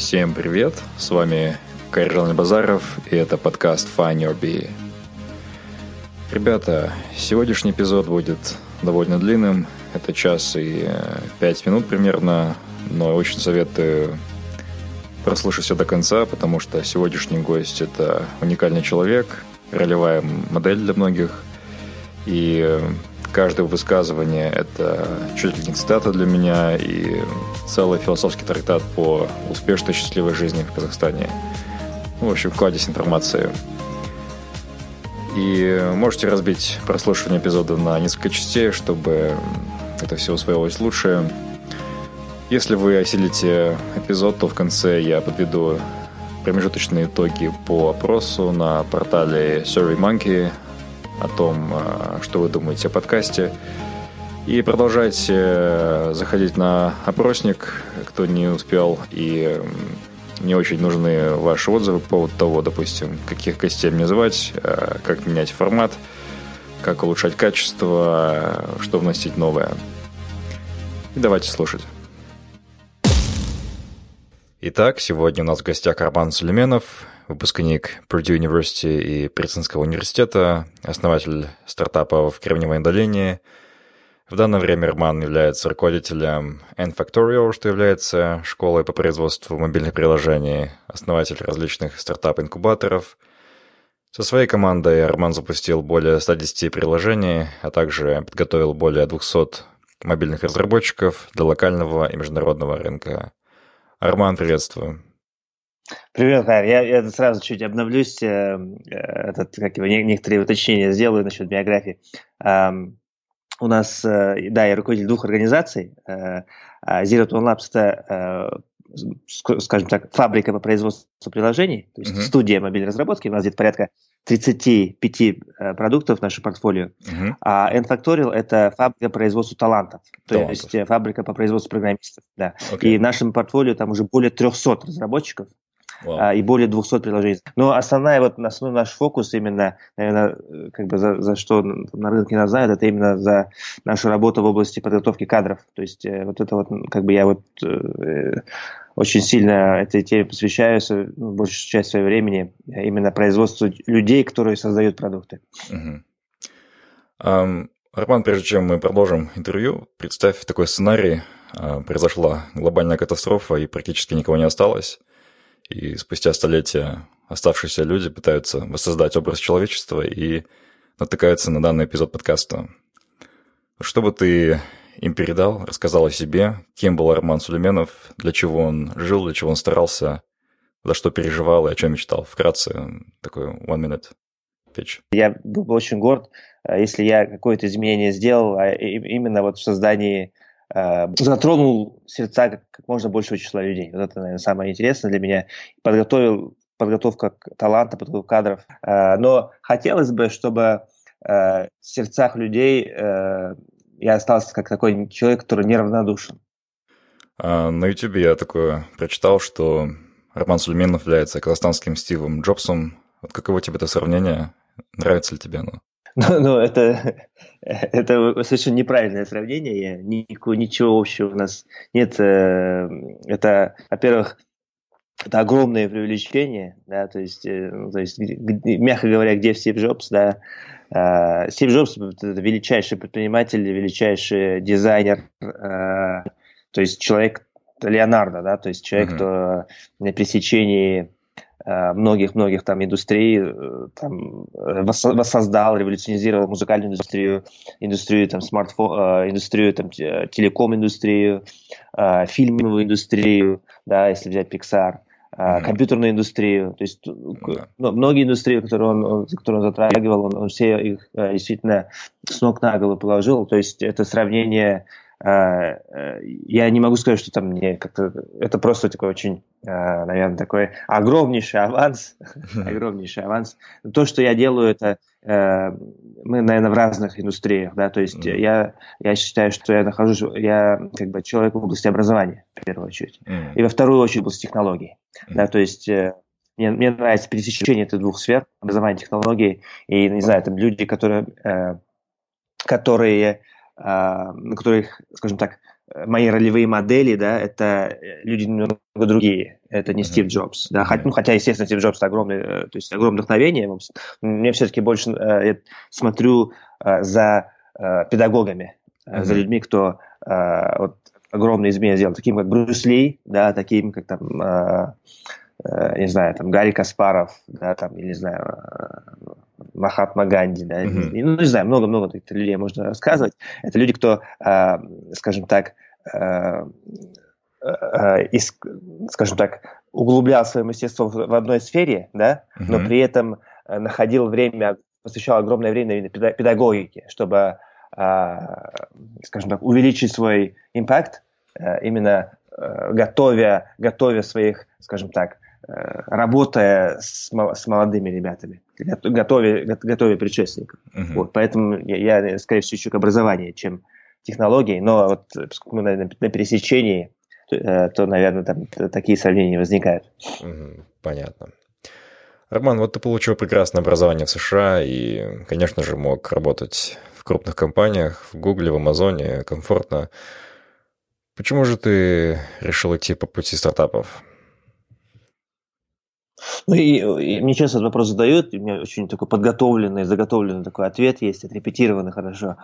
Всем привет, с вами Карел Базаров, и это подкаст Find Your Bee. Ребята, сегодняшний эпизод будет довольно длинным, это час и э, пять минут примерно, но очень советую прослушать все до конца, потому что сегодняшний гость – это уникальный человек, ролевая модель для многих, и э, каждое высказывание – это чуть ли не цитата для меня и целый философский трактат по успешной счастливой жизни в Казахстане. Ну, в общем, кладезь информации. И можете разбить прослушивание эпизода на несколько частей, чтобы это все усвоилось лучше. Если вы осилите эпизод, то в конце я подведу промежуточные итоги по опросу на портале SurveyMonkey о том, э, что вы думаете о подкасте. И продолжайте э, заходить на опросник, кто не успел, и мне очень нужны ваши отзывы по поводу того, допустим, каких гостей мне звать, э, как менять формат, как улучшать качество, что вносить новое. И давайте слушать. Итак, сегодня у нас в гостях Роман Сулейменов, выпускник Purdue University и Принстонского университета, основатель стартапа в Кремниевой долине. В данное время Роман является руководителем N-Factorial, что является школой по производству мобильных приложений, основатель различных стартап-инкубаторов. Со своей командой Роман запустил более 110 приложений, а также подготовил более 200 мобильных разработчиков для локального и международного рынка. Арман, приветствую. Привет, Хайр. Я, я сразу чуть обновлюсь, э, э, этот, как его, некоторые уточнения сделаю насчет биографии. Эм, у нас, э, да, я руководитель двух организаций. Э, а Zero to Labs это, э, скажем так, фабрика по производству приложений, то есть uh-huh. студия мобильной разработки. У нас где-то порядка 35 э, продуктов в нашем портфолио. Uh-huh. А N-Factorial это фабрика по производству талантов, то талантов. есть э, фабрика по производству программистов. Да. Okay. И в нашем портфолио там уже более 300 разработчиков. Wow. А, и более 200 приложений. Но основная вот основной наш фокус именно, наверное, как бы за, за что на рынке нас знают, это именно за нашу работу в области подготовки кадров. То есть э, вот это вот, как бы я вот э, очень сильно этой теме посвящаю ну, большую часть своего времени именно производству людей, которые создают продукты. Uh-huh. Um, Роман, прежде чем мы продолжим интервью, представь такой сценарий. Uh, произошла глобальная катастрофа и практически никого не осталось. И спустя столетия оставшиеся люди пытаются воссоздать образ человечества и натыкаются на данный эпизод подкаста. Что бы ты им передал, рассказал о себе, кем был Арман Сулейменов, для чего он жил, для чего он старался, за что переживал и о чем мечтал. Вкратце, такой one minute pitch. Я был бы очень горд, э, если я какое-то изменение сделал, а именно вот в создании затронул сердца как, можно большего числа людей. Вот это, наверное, самое интересное для меня. Подготовил подготовка таланта, подготовка кадров. Э, но хотелось бы, чтобы э, в сердцах людей я остался как такой человек, который неравнодушен. А, на YouTube я такое прочитал, что Роман Сулейменов является казахстанским Стивом Джобсом. Вот каково тебе это сравнение? Нравится ли тебе оно? Ну, ну это, это совершенно неправильное сравнение. Никакого, ничего общего у нас нет. Э, это, во-первых, это огромное привлечение, да, то есть, э, ну, то есть, мягко говоря, где Стив Джобс, да, э, Стив Джобс это величайший предприниматель, величайший дизайнер, то есть человек, Леонардо, да, то есть человек, mm-hmm. кто на пересечении многих-многих там индустрий там, воссоздал, революционизировал музыкальную индустрию, индустрию там смартфон, индустрию там телеком индустрию, фильмовую индустрию, да, если взять Pixar, mm-hmm. компьютерную индустрию, то есть mm-hmm. ну, многие индустрии, которые он, которые он затрагивал, он, он все их э, действительно с ног на голову положил, то есть это сравнение э, я не могу сказать, что там мне как-то... Это просто такой очень, наверное, такой огромнейший аванс. огромнейший аванс. То, что я делаю, это э, мы, наверное, в разных индустриях, да, то есть я, я считаю, что я нахожусь, я как бы человек в области образования, в первую очередь, и во вторую очередь в области технологий, да, то есть э, мне, мне нравится пересечение этих двух сфер, образования, технологий, и, не знаю, там люди, которые, которые которых, скажем так, мои ролевые модели, да, это люди немного другие. Это не Стив Джобс, да, хотя, ну, хотя, естественно, Стив Джобс огромный, э, то есть огромное вдохновение. Мне все-таки больше э, я смотрю э, за педагогами, mm-hmm. за людьми, кто вот, огромные изменения сделал, таким как Брюс Ли, да, таким как там Э, не знаю, там, Гарри Каспаров, да, там, или, не знаю, э, Махатма Ганди, да, mm-hmm. ну, не знаю, много-много таких людей можно рассказывать. Это люди, кто, э, скажем так, из, скажем так, углублял свое мастерство в одной сфере, да, но при этом находил время, посвящал огромное время педагогике, чтобы, скажем так, увеличить свой импакт, именно готовя, готовя своих, скажем так, Э, работая с, с молодыми ребятами, готовя, готовя предшественников. Uh-huh. Вот, поэтому я, я, скорее всего, ищу к образованию, чем технологии, но вот поскольку мы на, на пересечении, то, э, то, наверное, там такие сравнения возникают. Понятно. Роман, вот ты получил прекрасное образование в США и, конечно же, мог работать в крупных компаниях, в Гугле, в Амазоне, комфортно. Почему же ты решил идти по пути стартапов? Ну и, и мне часто этот вопрос задают, у меня очень такой подготовленный, заготовленный такой ответ есть, отрепетированный хорошо.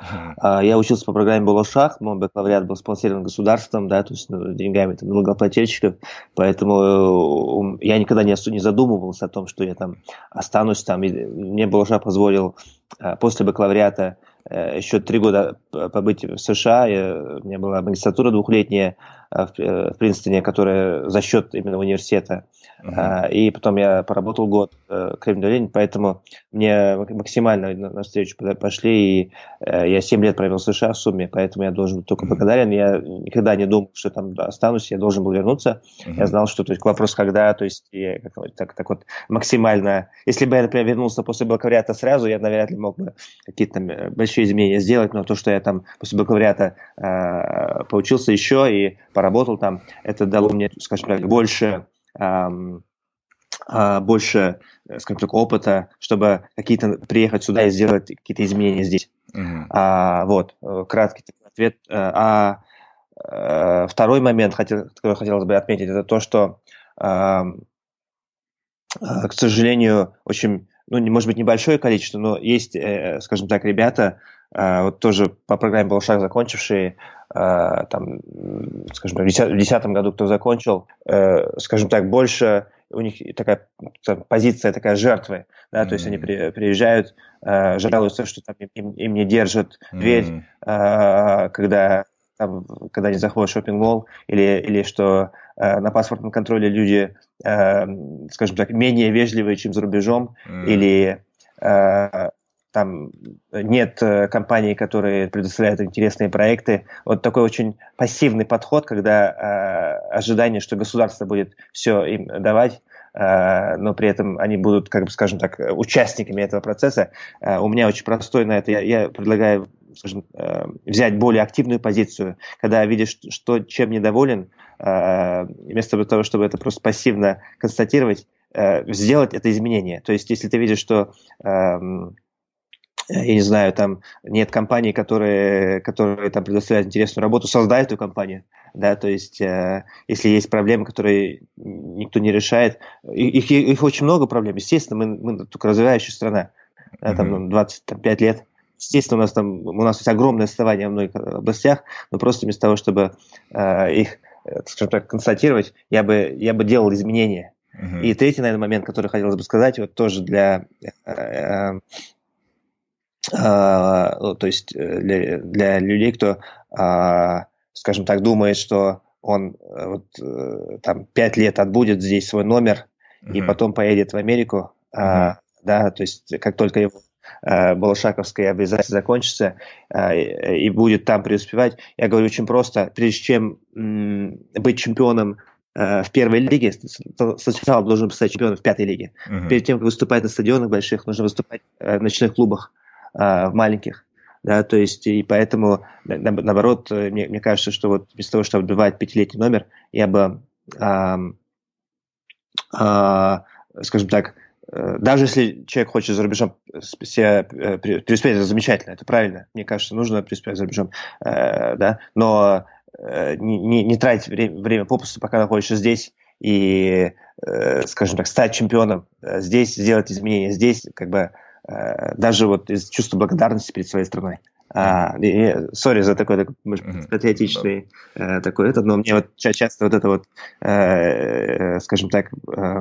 Uh-huh. Я учился по программе Балашах, мой бакалавриат был спонсирован государством, да, то есть ну, деньгами там, налогоплательщиков, поэтому э, я никогда не, не задумывался о том, что я там останусь там. И мне Балашах позволил э, после бакалавриата э, еще три года побыть в США. Я, у меня была магистратура двухлетняя в, в Принстоне, которая за счет именно университета Uh-huh. И потом я поработал год э, Кремль долине, поэтому мне максимально на встречу пошли, и э, я 7 лет провел в США в сумме, поэтому я должен быть только благодарен. Я никогда не думал, что там останусь, я должен был вернуться. Uh-huh. Я знал, что то есть, вопрос когда, то есть я как, так, так вот максимально... Если бы я, например, вернулся после бакалавриата сразу, я навряд ли мог бы какие-то там э, большие изменения сделать, но то, что я там после бакалавриата э, поучился еще и поработал там, это дало мне, скажем так, больше больше, э, скажем так, опыта, чтобы какие-то приехать сюда и сделать какие-то изменения здесь. Uh-huh. А, вот, э, краткий ответ. Э, а, а второй момент, хотел, который хотелось бы отметить, это то, что, а, к сожалению, очень, ну, может быть, небольшое количество, но есть, скажем так, ребята, вот тоже по программе «Балшак» закончившие, там, скажем, в 2010 году кто закончил, скажем так, больше у них такая позиция такая жертвы, да, mm-hmm. то есть они при, приезжают, э, жалуются, что там им, им не держат дверь, mm-hmm. э, когда там, когда они заходят в шопинг-молл, или, или что э, на паспортном контроле люди, э, скажем так, менее вежливые, чем за рубежом, mm-hmm. или э, там нет э, компаний, которые предоставляют интересные проекты. Вот такой очень пассивный подход, когда э, ожидание, что государство будет все им давать, э, но при этом они будут, как бы, скажем так, участниками этого процесса. Э, у меня очень простой на это. Я, я предлагаю скажем, э, взять более активную позицию, когда видишь, что чем недоволен, э, вместо того, чтобы это просто пассивно констатировать, э, сделать это изменение. То есть, если ты видишь, что эм, я не знаю, там нет компаний, которые, которые там предоставляют интересную работу, создай эту компанию, да, то есть э, если есть проблемы, которые никто не решает, их, их очень много проблем, естественно, мы, мы только развивающая страна, да, там 25 лет, естественно, у нас там, у нас есть огромное отставание в многих областях, но просто вместо того, чтобы э, их скажем так, констатировать, я бы, я бы делал изменения. Uh-huh. И третий, наверное, момент, который хотелось бы сказать, вот тоже для а, ну, то есть э, для, для людей, кто, а, скажем так, думает, что он э, вот, э, там пять лет отбудет здесь свой номер mm-hmm. и потом поедет в Америку, mm-hmm. да, то есть как только его Балашаковское обязательство закончится и будет там преуспевать. Я говорю очень просто, прежде чем быть чемпионом в первой лиге, сначала должен стать чемпионом в пятой лиге. Uh-huh. Перед тем, как выступать на стадионах больших, нужно выступать в ночных клубах в маленьких. Да, то есть, и поэтому, наоборот, мне, мне кажется, что вот вместо того, чтобы отбивать пятилетний номер, я бы, а, а, скажем так, э, даже если человек хочет за рубежом себя э, преуспеть, это замечательно, это правильно. Мне кажется, нужно преуспеть за рубежом, э, да, но не, не, не тратить время, время попусту, пока находишься здесь, и, скажем так, стать чемпионом. Здесь, сделать изменения здесь, как бы Э, даже вот из чувства благодарности перед своей страной. А, сори за такой, такой может, патриотичный э, такой этот, но мне вот часто вот это вот, э, э, скажем так, э, э,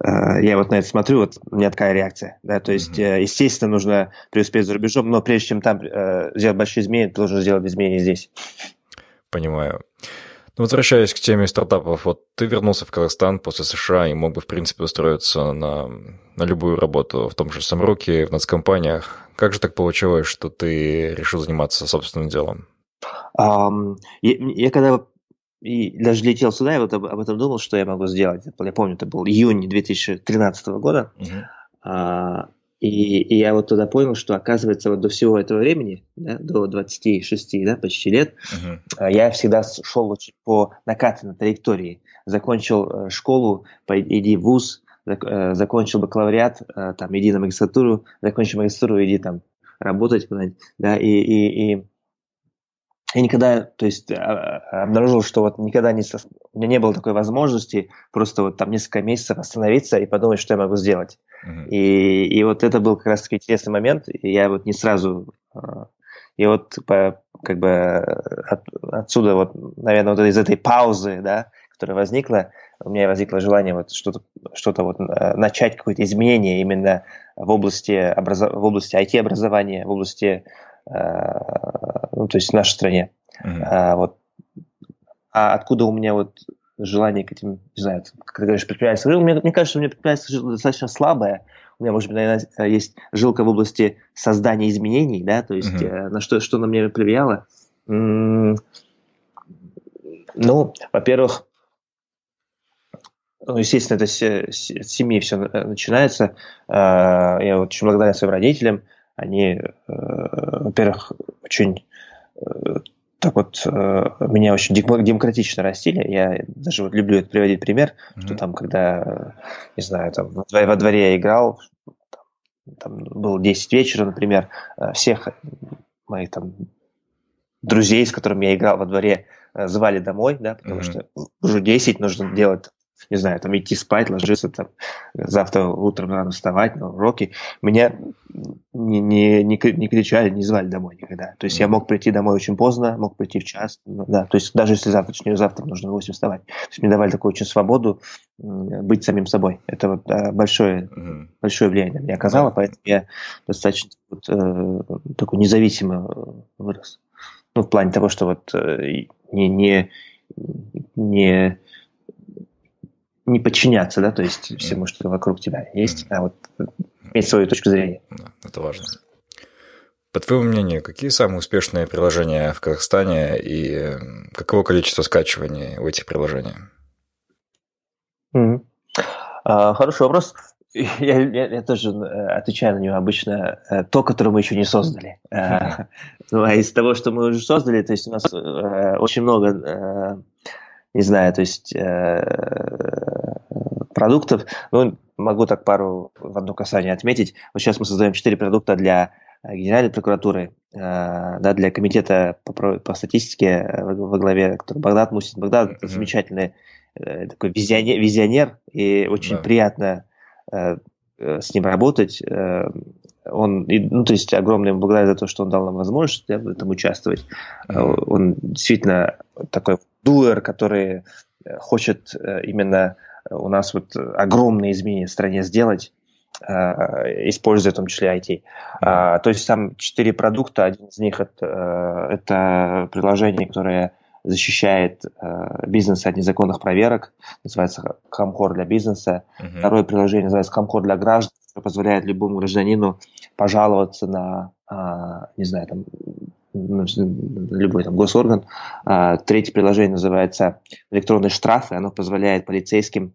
я вот на это смотрю, вот у меня такая реакция, да, то есть, mm-hmm. э, естественно, нужно преуспеть за рубежом, но прежде чем там э, сделать большие изменения, ты должен сделать изменения здесь. Понимаю. Ну, возвращаясь к теме стартапов, вот ты вернулся в Казахстан после США и мог бы, в принципе, устроиться на, на любую работу в том же Самруке, в нацкомпаниях. Как же так получилось, что ты решил заниматься собственным делом? Um, я, я когда и даже летел сюда, я вот об, об этом думал, что я могу сделать. Я помню, это был июнь 2013 года. Uh-huh. Uh, и, и я вот тогда понял, что оказывается вот до всего этого времени, да, до 26, да, почти лет, uh-huh. я всегда шел по накатанной траектории. Закончил э, школу, иди в ВУЗ, э, закончил бакалавриат, э, там, иди на магистратуру, закончил магистратуру, иди там работать, да, и, и, и я никогда, то есть, обнаружил, что вот никогда не, у меня не было такой возможности просто вот там несколько месяцев остановиться и подумать, что я могу сделать. И, и вот это был как раз таки интересный момент, и я вот не сразу... А, и вот по, как бы от, отсюда вот, наверное, вот из этой паузы, да, которая возникла, у меня возникло желание вот что-то что вот а, начать какое-то изменение именно в области, образов... в области IT-образования, в области, ну, то есть в нашей стране. А, вот. а откуда у меня вот желание к этим, не знаю, как ты говоришь, предпринимательство. Ну, мне, мне кажется, у меня предпринимательство достаточно слабое. У меня, может быть, наверное, есть жилка в области создания изменений, да, то есть uh-huh. на что, что на меня повлияло. ну, во-первых, ну, естественно, это с, с, семьи все начинается. Я очень благодарен своим родителям. Они, э, во-первых, очень э, так вот э, меня очень демократично растили. Я даже вот люблю это приводить пример, mm-hmm. что там, когда, не знаю, там во дворе я играл, там, было 10 вечера, например, всех моих там друзей, с которыми я играл во дворе, звали домой, да, потому mm-hmm. что уже 10 нужно делать не знаю, там идти спать, ложиться, там, завтра утром надо вставать на уроки. Меня не, не, не, не кричали, не звали домой никогда. То есть я мог прийти домой очень поздно, мог прийти в час, ну, да, то есть даже если завтра, завтра нужно в 8 вставать. То есть мне давали такую очень свободу быть самим собой. Это вот большое, mm-hmm. большое влияние меня оказало, поэтому я достаточно вот, э, такой независимо вырос. Ну, в плане того, что вот э, не, не, не не подчиняться, да, то есть всему, что вокруг тебя есть, а вот иметь свою точку зрения. Это важно. По твоему мнению, какие самые успешные приложения в Казахстане и каково количество скачиваний у этих приложений? Mm-hmm. А, хороший вопрос. Я, я, я тоже э, отвечаю на него обычно э, то, которое мы еще не создали. Mm-hmm. А из того, что мы уже создали, то есть у нас очень много не знаю, то есть э, продуктов. Ну, могу так пару в одно касание отметить. Вот сейчас мы создаем четыре продукта для э, Генеральной прокуратуры, э, да, для комитета по, по статистике э, во главе, который Багдад Мусин. Багдад mm-hmm. замечательный э, такой визионер, визионер и очень да. приятно э, э, с ним работать. Э, он, ну, то есть огромное благодарность за то, что он дал нам возможность да, в этом участвовать. Mm-hmm. Он действительно такой дуэр, который хочет именно у нас вот огромные изменения в стране сделать, используя в том числе IT. Mm-hmm. То есть там четыре продукта, один из них это, это приложение, которое защищает э, бизнес от незаконных проверок, называется Хамхор для бизнеса. Uh-huh. Второе приложение называется Хамхор для граждан, которое позволяет любому гражданину пожаловаться на, э, не знаю, там, любой там госорган. Э, третье приложение называется электронные штрафы, оно позволяет полицейским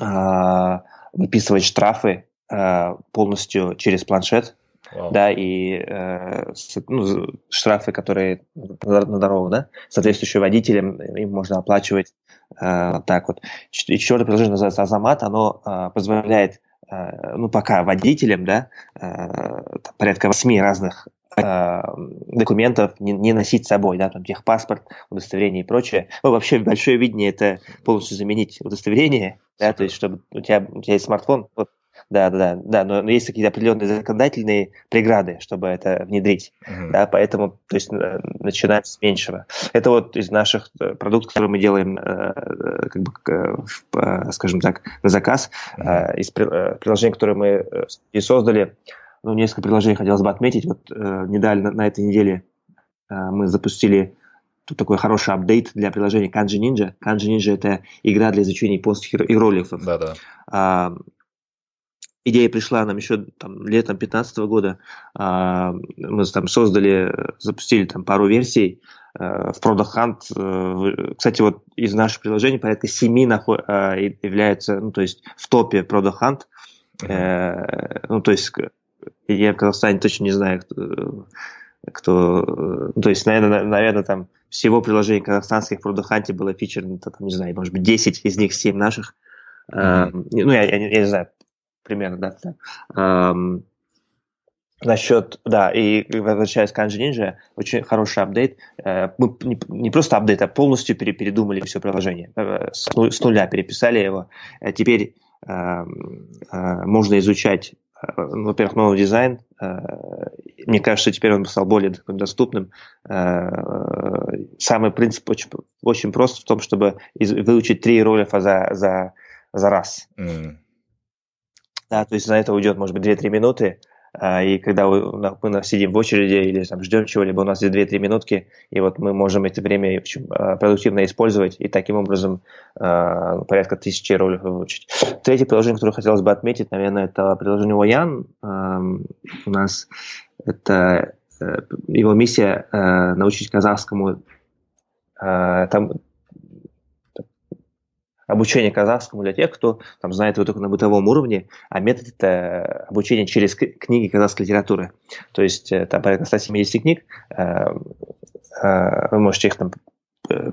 э, выписывать штрафы э, полностью через планшет Wow. Да, и э, ну, штрафы, которые на дорогу, да, соответствующие водителям, им можно оплачивать э, так вот. И четвертое приложение называется Азамат, оно э, позволяет, ну, пока водителям, да, э, порядка восьми разных э, документов не, не носить с собой, да, там техпаспорт, удостоверение и прочее. Ну, вообще большое видение это полностью заменить удостоверение, да, то есть чтобы у тебя, у тебя есть смартфон, вот да, да, да, да, но, но есть какие-то определенные законодательные преграды, чтобы это внедрить, uh-huh. да, поэтому, то есть, э, начинаем с меньшего. Это вот из наших э, продуктов, которые мы делаем, э, как бы, скажем так, на заказ, uh-huh. из приложений, которые мы и создали, ну, несколько приложений хотелось бы отметить, вот недавно на этой неделе мы запустили тут такой хороший апдейт для приложения Kanji Ninja. Kanji Ninja это игра для изучения японских иероглифов. Да, да. А, идея пришла нам еще там, летом 2015 года. А, мы там создали, запустили там пару версий э, в Product Hunt. Э, кстати, вот из наших приложений порядка семи э, являются, ну, то есть в топе Product Hunt. Ну, то есть я в Казахстане точно не знаю, кто, кто ну, то есть, наверное, наверное, там всего приложений казахстанских в Product Hunt было фичерно, там, не знаю, может быть, 10 из них 7 наших. Mm-hmm. Ну, я, я, я не знаю, примерно, да. Эм, Насчет, да, и возвращаясь к Kanji Ninja, очень хороший апдейт. Э, мы не, не просто апдейт, а полностью пере, передумали все приложение. Э, с, с нуля переписали его. Э, теперь э, можно изучать, ну, во-первых, новый дизайн. Мне кажется, теперь он стал более доступным. Самый принцип очень, очень прост в том, чтобы выучить три ролика за, за, за раз. Mm да, то есть за это уйдет, может быть, 2-3 минуты, а, и когда мы сидим в очереди или там, ждем чего-либо, у нас есть 2-3 минутки, и вот мы можем это время а, продуктивно использовать и таким образом а, порядка тысячи роликов выучить. Третье приложение, которое хотелось бы отметить, наверное, это приложение Воян. У нас это э, его миссия э, научить казахскому там обучение казахскому для тех, кто там, знает его только на бытовом уровне, а метод это обучение через книги казахской литературы. То есть э, там порядка 170 книг, э, э, вы можете их там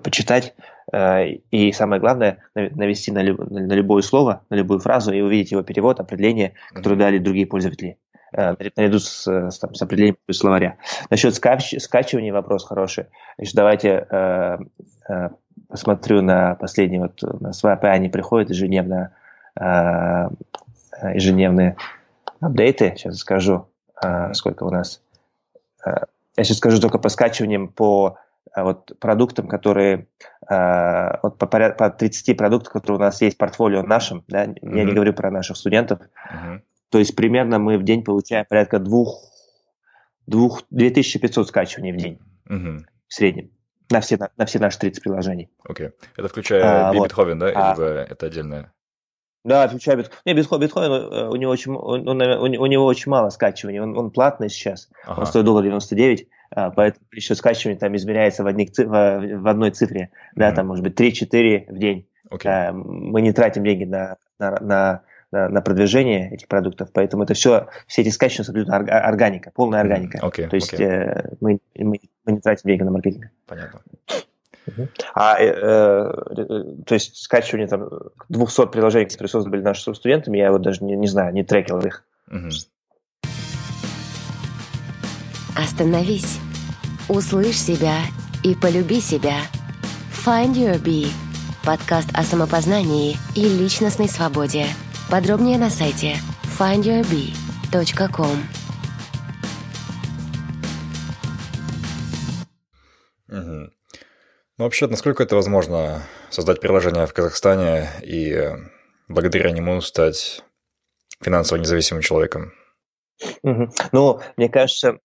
почитать, и самое главное, навести на, люб, на любое слово, на любую фразу и увидеть его перевод, определение, которое дали другие пользователи наряду с, с, с определением словаря. Насчет скач, скачивания вопрос хороший. Значит, давайте э, посмотрю на последний, вот на SWAP, они приходят ежедневно, э, ежедневные апдейты, сейчас скажу, э, сколько у нас. Э, я сейчас скажу только по скачиваниям по вот продуктам, которые вот по, по 30 продуктам, которые у нас есть в портфолио нашим, да, mm-hmm. я не говорю про наших студентов, mm-hmm. то есть примерно мы в день получаем порядка двух, двух 2500 скачиваний в день mm-hmm. в среднем на все, на, на все наши 30 приложений. Окей. Okay. Это включая а, Бетховен, вот. да? А, Либо это отдельное? Да, включая Бетховен. Не, Бетховен, Бетховен э, у, него очень, он, он, у него очень мало скачиваний. Он, он платный сейчас. Ага. Он стоит доллар 99, а, поэтому количество скачиваний там измеряется в, одних, в, в одной цифре. Да, mm-hmm. там может быть 3-4 в день. Okay. А, мы не тратим деньги на, на, на на, на продвижение этих продуктов, поэтому это все, все эти скачивания абсолютно органика, полная органика. Okay, То есть okay. э, мы, мы, мы не тратим деньги на маркетинг. Понятно. А, э, э, то есть скачивание там 200 приложений, которые созданы были нашими студентами, я вот даже не, не знаю, не трекил их. Остановись, услышь себя и полюби себя. Find Your Bee – подкаст о самопознании и личностной свободе – Подробнее на сайте Find Your Bee. Uber.com. Угу. Ну, вообще, насколько это возможно создать приложение в Казахстане и благодаря нему стать финансово независимым человеком? Угу. Ну, мне кажется,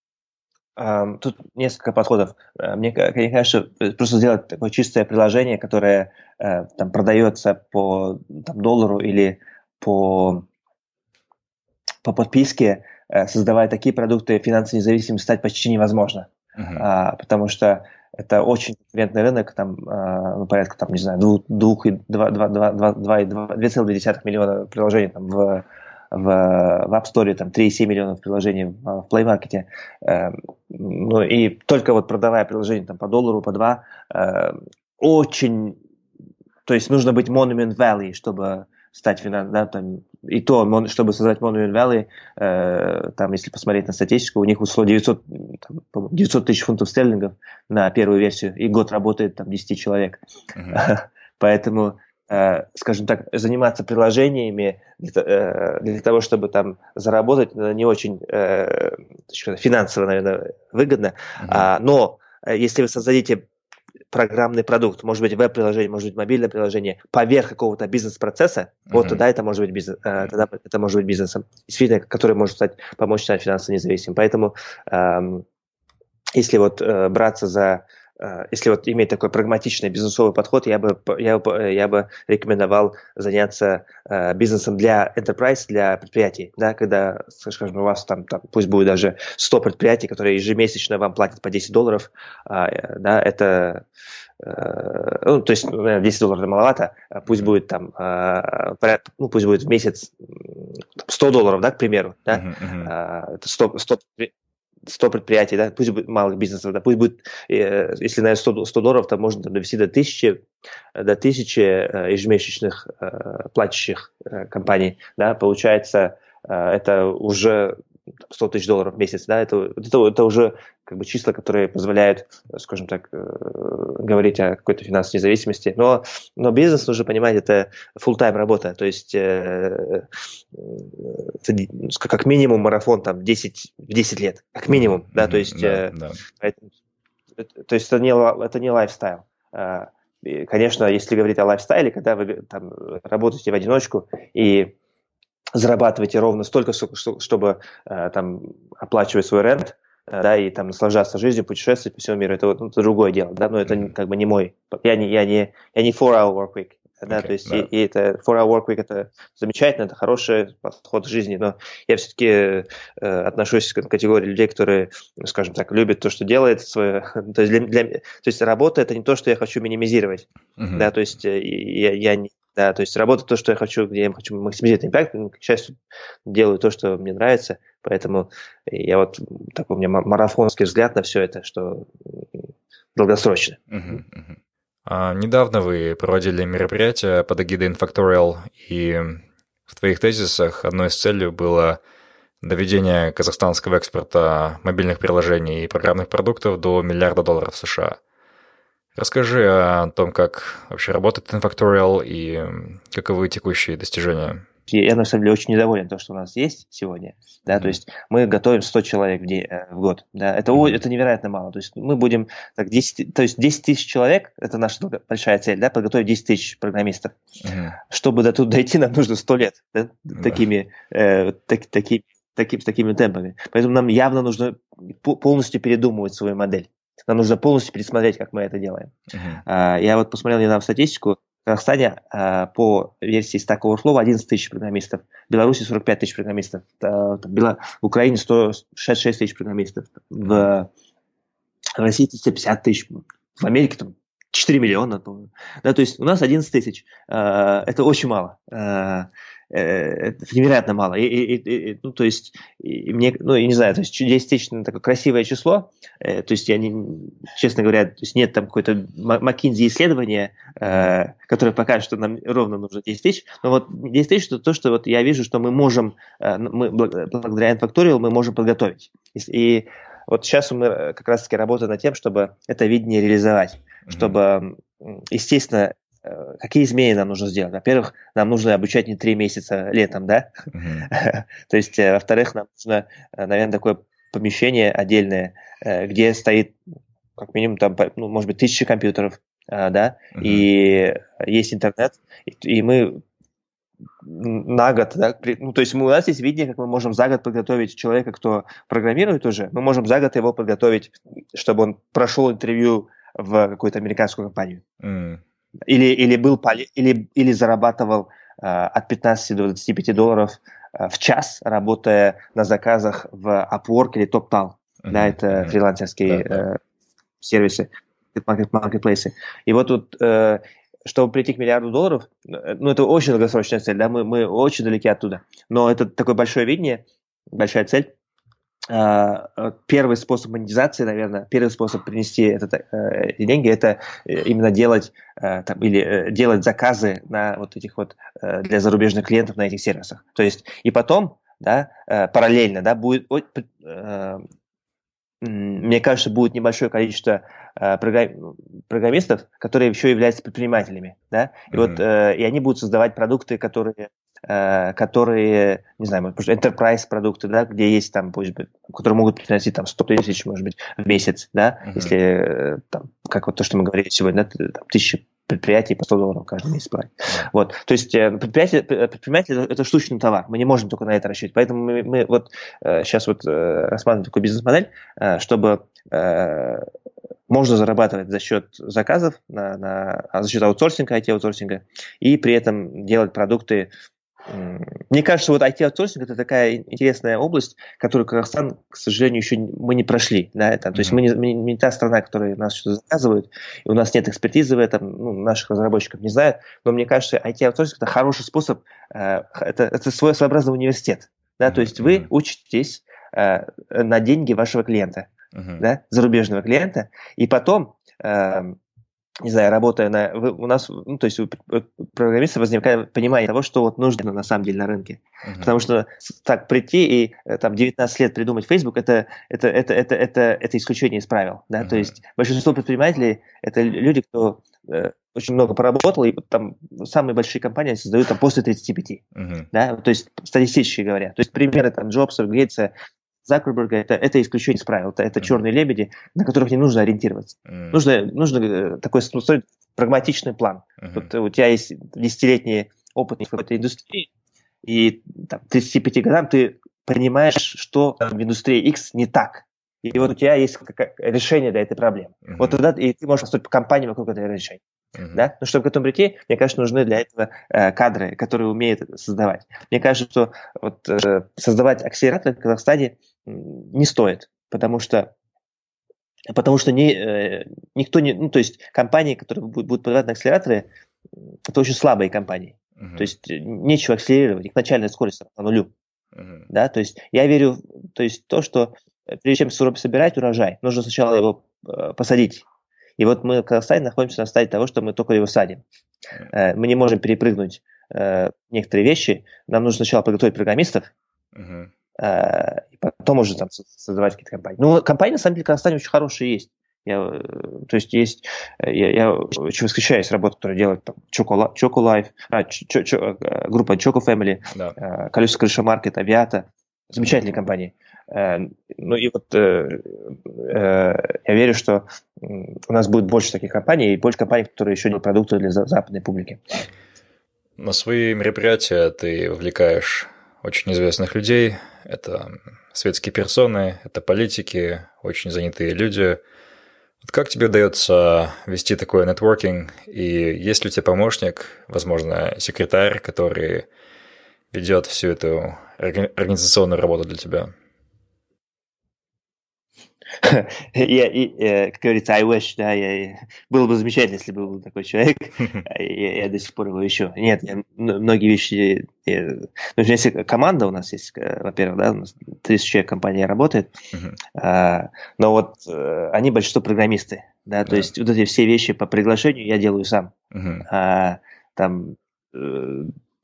Тут несколько подходов. Э, мне, мне кажется, просто сделать такое чистое приложение, которое э, там продается по там, доллару или по, по подписке, э, создавая такие продукты, финансово независимым стать почти невозможно. Uh-huh. А, потому что это очень конкурентный рынок, там, ну, порядка, там, не знаю, 2,2 миллиона приложений там, в в, в App Store там 3,7 миллионов приложений в, Play Market. Э, ну и только вот продавая приложение там по доллару, по два, э, очень, то есть нужно быть Monument Valley, чтобы стать да, там, и то, чтобы создать Monument Valley, э, там, если посмотреть на статистику, у них ушло 900, там, 900 тысяч фунтов стерлингов на первую версию, и год работает там 10 человек. Поэтому Э, скажем так, заниматься приложениями для, э, для того, чтобы там заработать, не очень э, финансово, наверное, выгодно. Mm-hmm. А, но если вы создадите программный продукт, может быть веб-приложение, может быть мобильное приложение, поверх какого-то бизнес-процесса, mm-hmm. вот тогда это может быть бизнес, тогда это может быть бизнесом, действительно, который может стать, помочь стать финансово независимым. Поэтому эм, если вот браться за Э, если вот иметь такой прагматичный бизнесовый подход, я бы, я бы, я бы рекомендовал заняться э, бизнесом для enterprise, для предприятий, да, когда, скажем, у вас там, там пусть будет даже 100 предприятий, которые ежемесячно вам платят по 10 долларов, э, да, это э, ну, то есть, наверное, 10 долларов маловато, а пусть будет там, э, ну, пусть будет в месяц 100 долларов, да, к примеру, да, uh-huh, uh-huh. это 100, 100, 100 предприятий, да, пусть будет малых бизнесов, да, пусть будет, э, если на 100, 100 долларов, то можно там, довести до 1000, до 1000 э, ежемесячных э, платящих компаний, да, получается, это уже 100 тысяч долларов в месяц, да, это, это, это уже как бы числа, которые позволяют, скажем так, э, говорить о какой-то финансовой независимости. Но, но бизнес, нужно понимать, это full-time работа, то есть э, это как минимум марафон там 10, 10 лет, как минимум, mm-hmm. да, то есть, да, э, да. Поэтому, то есть это не, это не лайфстайл. А, конечно, если говорить о лайфстайле, когда вы там работаете в одиночку и зарабатываете ровно столько, чтобы э, там оплачивать свой рент, э, да, и там наслаждаться жизнью, путешествовать по всему миру, это, вот, ну, это другое дело, да, но это как бы не мой, я не, я не, я не four hour work week, да, okay, то есть да. И, и это four hour work week это замечательно, это хороший подход к жизни, но я все-таки э, отношусь к категории людей, которые, скажем так, любят то, что делает свое, то есть для, для, то есть работа это не то, что я хочу минимизировать, uh-huh. да, то есть э, я, я не да, то есть работать то, что я хочу, где я хочу максимизировать импакт, к счастью, делаю то, что мне нравится, поэтому я вот такой у меня марафонский взгляд на все это, что долгосрочно. Uh-huh, uh-huh. А, недавно вы проводили мероприятие под эгидой Infactorial, и в твоих тезисах одной из целей было доведение казахстанского экспорта мобильных приложений и программных продуктов до миллиарда долларов США. Расскажи о том, как вообще работает Infactorial и каковы текущие достижения. Я, на самом деле, очень недоволен то, что у нас есть сегодня. Да, mm-hmm. То есть мы готовим 100 человек в, день, э, в год. Да, это, mm-hmm. это невероятно мало. То есть мы будем... Так, 10, то есть 10 тысяч человек, это наша большая цель, да, подготовить 10 тысяч программистов. Mm-hmm. Чтобы до туда дойти, нам нужно 100 лет. Да, mm-hmm. Такими, э, так, такими, такими, такими темпами. Поэтому нам явно нужно полностью передумывать свою модель. Нам нужно полностью пересмотреть, как мы это делаем. Uh-huh. Я вот посмотрел недавно статистику. В Казахстане а, по версии Stack Overflow 11 тысяч программистов, в Беларуси 45 тысяч программистов, в Украине 166 тысяч программистов, в России 150 тысяч, в Америке там 4 миллиона, Да, то есть у нас 11 тысяч. А, это очень мало. Э, это невероятно мало. И, и, и, ну, то есть, и мне, ну, я не знаю, то есть 10 тысяч это такое красивое число, э, то есть я не, честно говоря, то есть нет там какой-то McKinsey исследования, э, которое покажет, что нам ровно нужно 10 тысяч, но вот 10 тысяч это то, что вот я вижу, что мы можем, э, мы, благодаря Infactorial мы можем подготовить. И вот сейчас мы как раз-таки работаем над тем, чтобы это видение реализовать, mm-hmm. чтобы, естественно, Э, какие изменения нам нужно сделать? Во-первых, нам нужно обучать не три месяца летом, да? То есть, э, во-вторых, нам нужно, э, наверное, такое помещение отдельное, где стоит как минимум там, ну, может быть, тысячи компьютеров, да, и есть интернет, и мы на год, да, ну, то есть мы, у нас есть видение, как мы можем за год подготовить человека, кто программирует уже, мы можем за год его подготовить, чтобы он прошел интервью в какую-то американскую компанию. Mm. Или, или, был, или, или зарабатывал э, от 15 до 25 долларов э, в час, работая на заказах в Upwork или TopTal. Mm-hmm. Да, это mm-hmm. фрилансерские mm-hmm. э, сервисы, маркетплейсы. И вот тут э, чтобы прийти к миллиарду долларов, э, ну, это очень долгосрочная цель, да, мы, мы очень далеки оттуда. Но это такое большое видение, большая цель. А, э, первый способ монетизации, наверное, первый способ принести этот, э, эти деньги, это именно делать там, или делать заказы на вот этих вот для зарубежных клиентов на этих сервисах. То есть и потом, да, параллельно, да, будет мне кажется, будет небольшое количество программистов, которые еще являются предпринимателями, да, и mm-hmm. вот э, и они будут создавать продукты, которые э, которые, не знаю, может, enterprise продукты, да, где есть там, может быть, которые могут приносить там 100 тысяч, может быть, в месяц, да, mm-hmm. если э, там, как вот то, что мы говорили сегодня, да, там, тысячи предприятий по 100 долларов каждый месяц брать. Вот. То есть э, предприятие, предприниматель – это штучный товар, мы не можем только на это рассчитывать. Поэтому мы, мы вот сейчас э, вот э, рассматриваем такую бизнес-модель, чтобы можно зарабатывать за счет заказов, на, на, а за счет аутсорсинга, IT-аутсорсинга, и при этом делать продукты мне кажется, вот IT-аутсорсинг это такая интересная область, которую Казахстан, к сожалению, еще мы не прошли. Да, там, то есть мы не, мы не та страна, которая нас что-то заказывает, и у нас нет экспертизы в этом, ну, наших разработчиков не знают, но мне кажется, IT-аутсорсинг это хороший способ, э, это, это свой своеобразный университет. Да, то есть вы учитесь э, на деньги вашего клиента, uh-huh. да, зарубежного клиента, и потом э, не знаю, работая на... у нас, ну, то есть у программиста возникает понимание того, что вот нужно на самом деле на рынке. Uh-huh. Потому что так прийти и э, там 19 лет придумать Facebook, это, это, это, это, это, это исключение из правил. Да? Uh-huh. То есть большинство предпринимателей – это люди, кто э, очень много поработал, и там самые большие компании создают там после 35. Uh-huh. Да? То есть статистически говоря. То есть примеры там Джобса, Гейтса, Закерберга это, это исключение из правил, это, это черные лебеди, на которых не нужно ориентироваться. Нужно, нужно э, такой строить прагматичный план. Mm-hmm. Вот у тебя есть десятилетний опыт в какой-то индустрии, и там, 35 годам ты понимаешь, что в индустрии X не так. И вот у тебя есть решение для этой проблемы. Uh-huh. Вот тогда и ты можешь построить компанию вокруг этого решения. Uh-huh. Да? Но чтобы к этому прийти, мне кажется, нужны для этого э, кадры, которые умеют это создавать. Мне кажется, что вот, э, создавать акселераторы в Казахстане не стоит, потому что потому что не, э, никто не, ну то есть компании, которые будут, будут продавать на акселераторы, это очень слабые компании. Uh-huh. То есть э, нечего акселерировать, их начальная скорость на нулю. Uh-huh. Да, то есть я верю, то есть то, что прежде чем собирать урожай, нужно сначала его э, посадить. И вот мы в Казахстане находимся на стадии того, что мы только его садим. Uh-huh. мы не можем перепрыгнуть э, некоторые вещи. Нам нужно сначала подготовить программистов, uh-huh и потом уже там создавать какие-то компании. Ну, компании, на самом деле, в Казахстане очень хорошие есть. Я, то есть есть, я, я очень восхищаюсь работой, которую делает там, Choco, Choco Life, а, чо, группа Choco Family, да. Колесо Крыша Маркет, Авиата. Замечательные компании. Ну и вот э, э, я верю, что у нас будет больше таких компаний и больше компаний, которые еще делают продукты для западной публики. На свои мероприятия ты вовлекаешь очень известных людей. Это светские персоны, это политики, очень занятые люди. Вот как тебе удается вести такой нетворкинг? И есть ли у тебя помощник, возможно, секретарь, который ведет всю эту организационную работу для тебя? я, и, э, как говорится, I wish, да, я, было бы замечательно, если бы был такой человек, я, я до сих пор его ищу. Нет, я, многие вещи, я, ну, если команда у нас есть, э, во-первых, да, у нас 30 человек компания работает, а, но вот а, они большинство программисты, да, то есть вот эти все вещи по приглашению я делаю сам. А, там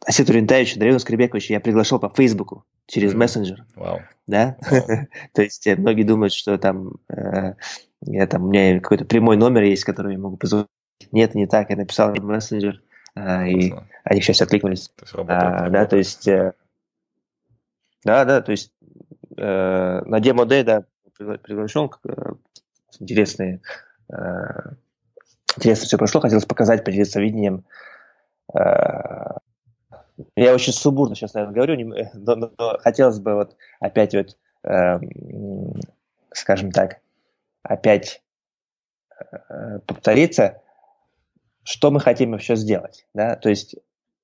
Асет Урентаевича, Дарина Скребековича я приглашал по Фейсбуку через мессенджер. Вау. Да? То есть э, многие думают, что там, э, я, там у меня какой-то прямой номер есть, который я могу позвонить. Нет, не так. Я написал в мессенджер а, и они сейчас откликнулись. То есть работает, а, да, то есть, э, да, да, то есть э, на демо Day, да, приглашен, э, интересные, э, интересно все прошло, хотелось показать, поделиться видением. Э, я очень субурно сейчас, наверное, говорю, не, но, но, но хотелось бы вот опять вот, э, скажем так, опять э, повториться, что мы хотим вообще сделать. Да? То есть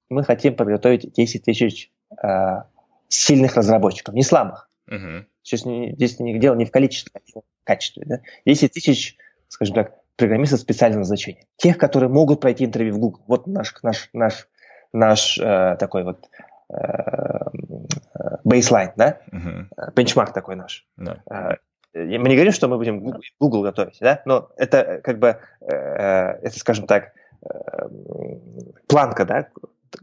мы хотим подготовить 10 тысяч э, сильных разработчиков, не слабых. Uh-huh. Сейчас не, здесь не, дело не в количестве, а в качестве. Да? 10 тысяч, скажем так, программистов специального назначения. Тех, которые могут пройти интервью в Google. Вот наш, наш, наш, наш э, такой вот бейслайн, да? Uh-huh. Бенчмарк такой наш. Uh-huh. Мы не говорим, что мы будем Google, Google готовить, да? Но это как бы, э, это, скажем так, э, планка, да,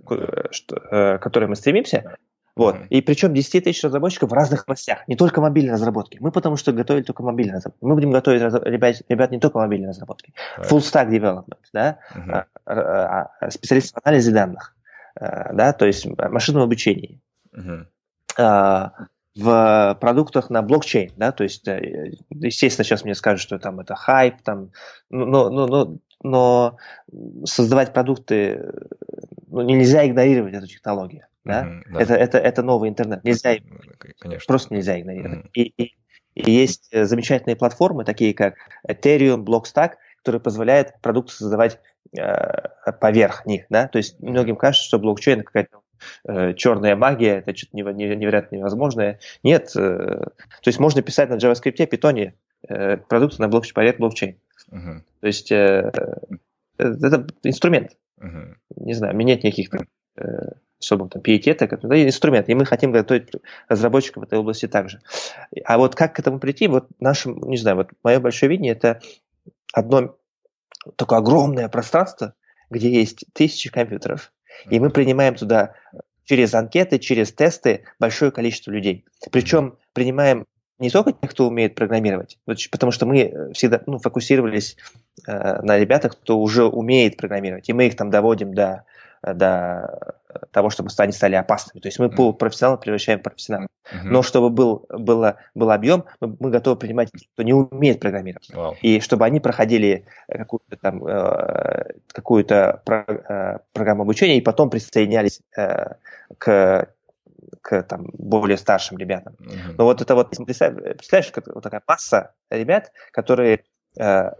э, к которой мы стремимся. Вот. Mm-hmm. И причем 10 тысяч разработчиков в разных областях, не только мобильной разработки. Мы потому что готовили только мобильные разработки. Мы будем готовить ребят, ребят не только мобильной разработки. Right. Full stack development, да, mm-hmm. а, а, специалист в анализе данных, а, да, то есть машинном обучении. А, в продуктах на блокчейн, да, то есть, э, естественно, сейчас мне скажут, что там это хайп, там, но, но, но, но создавать продукты, ну, нельзя игнорировать эту технологию, да, mm-hmm, да. Это, это, это новый интернет, нельзя, Конечно. просто нельзя игнорировать. Mm-hmm. И, и, и есть э, замечательные платформы, такие как Ethereum, Blockstack, которые позволяют продукты создавать э, поверх них, да, то есть многим кажется, что блокчейн какая-то э, черная магия, это что-то невероятно невозможное. Нет, э, то есть можно писать на JavaScript, Python э, продукты на блокчейн, порядок блокчейн. Uh-huh. То есть э, э, это инструмент. Uh-huh. Не знаю, менять никаких там, э, особо там пиетета, это инструмент, и мы хотим готовить разработчиков в этой области также. А вот как к этому прийти, вот нашим, не знаю, вот мое большое видение это одно такое огромное пространство, где есть тысячи компьютеров, и мы принимаем туда через анкеты, через тесты большое количество людей. Причем принимаем не только тех, кто умеет программировать, потому что мы всегда ну, фокусировались э, на ребятах, кто уже умеет программировать, и мы их там доводим до до того, чтобы они стали опасными. То есть мы пул профессионалов превращаем в профессионалов. Uh-huh. Но чтобы был, было, был объем, мы, мы готовы принимать тех, кто не умеет программировать. Wow. И чтобы они проходили какую-то там э, какую-то про, э, программу обучения и потом присоединялись э, к к там, более старшим ребятам. Uh-huh. Но вот это вот, представляешь, вот такая масса ребят, которые, э,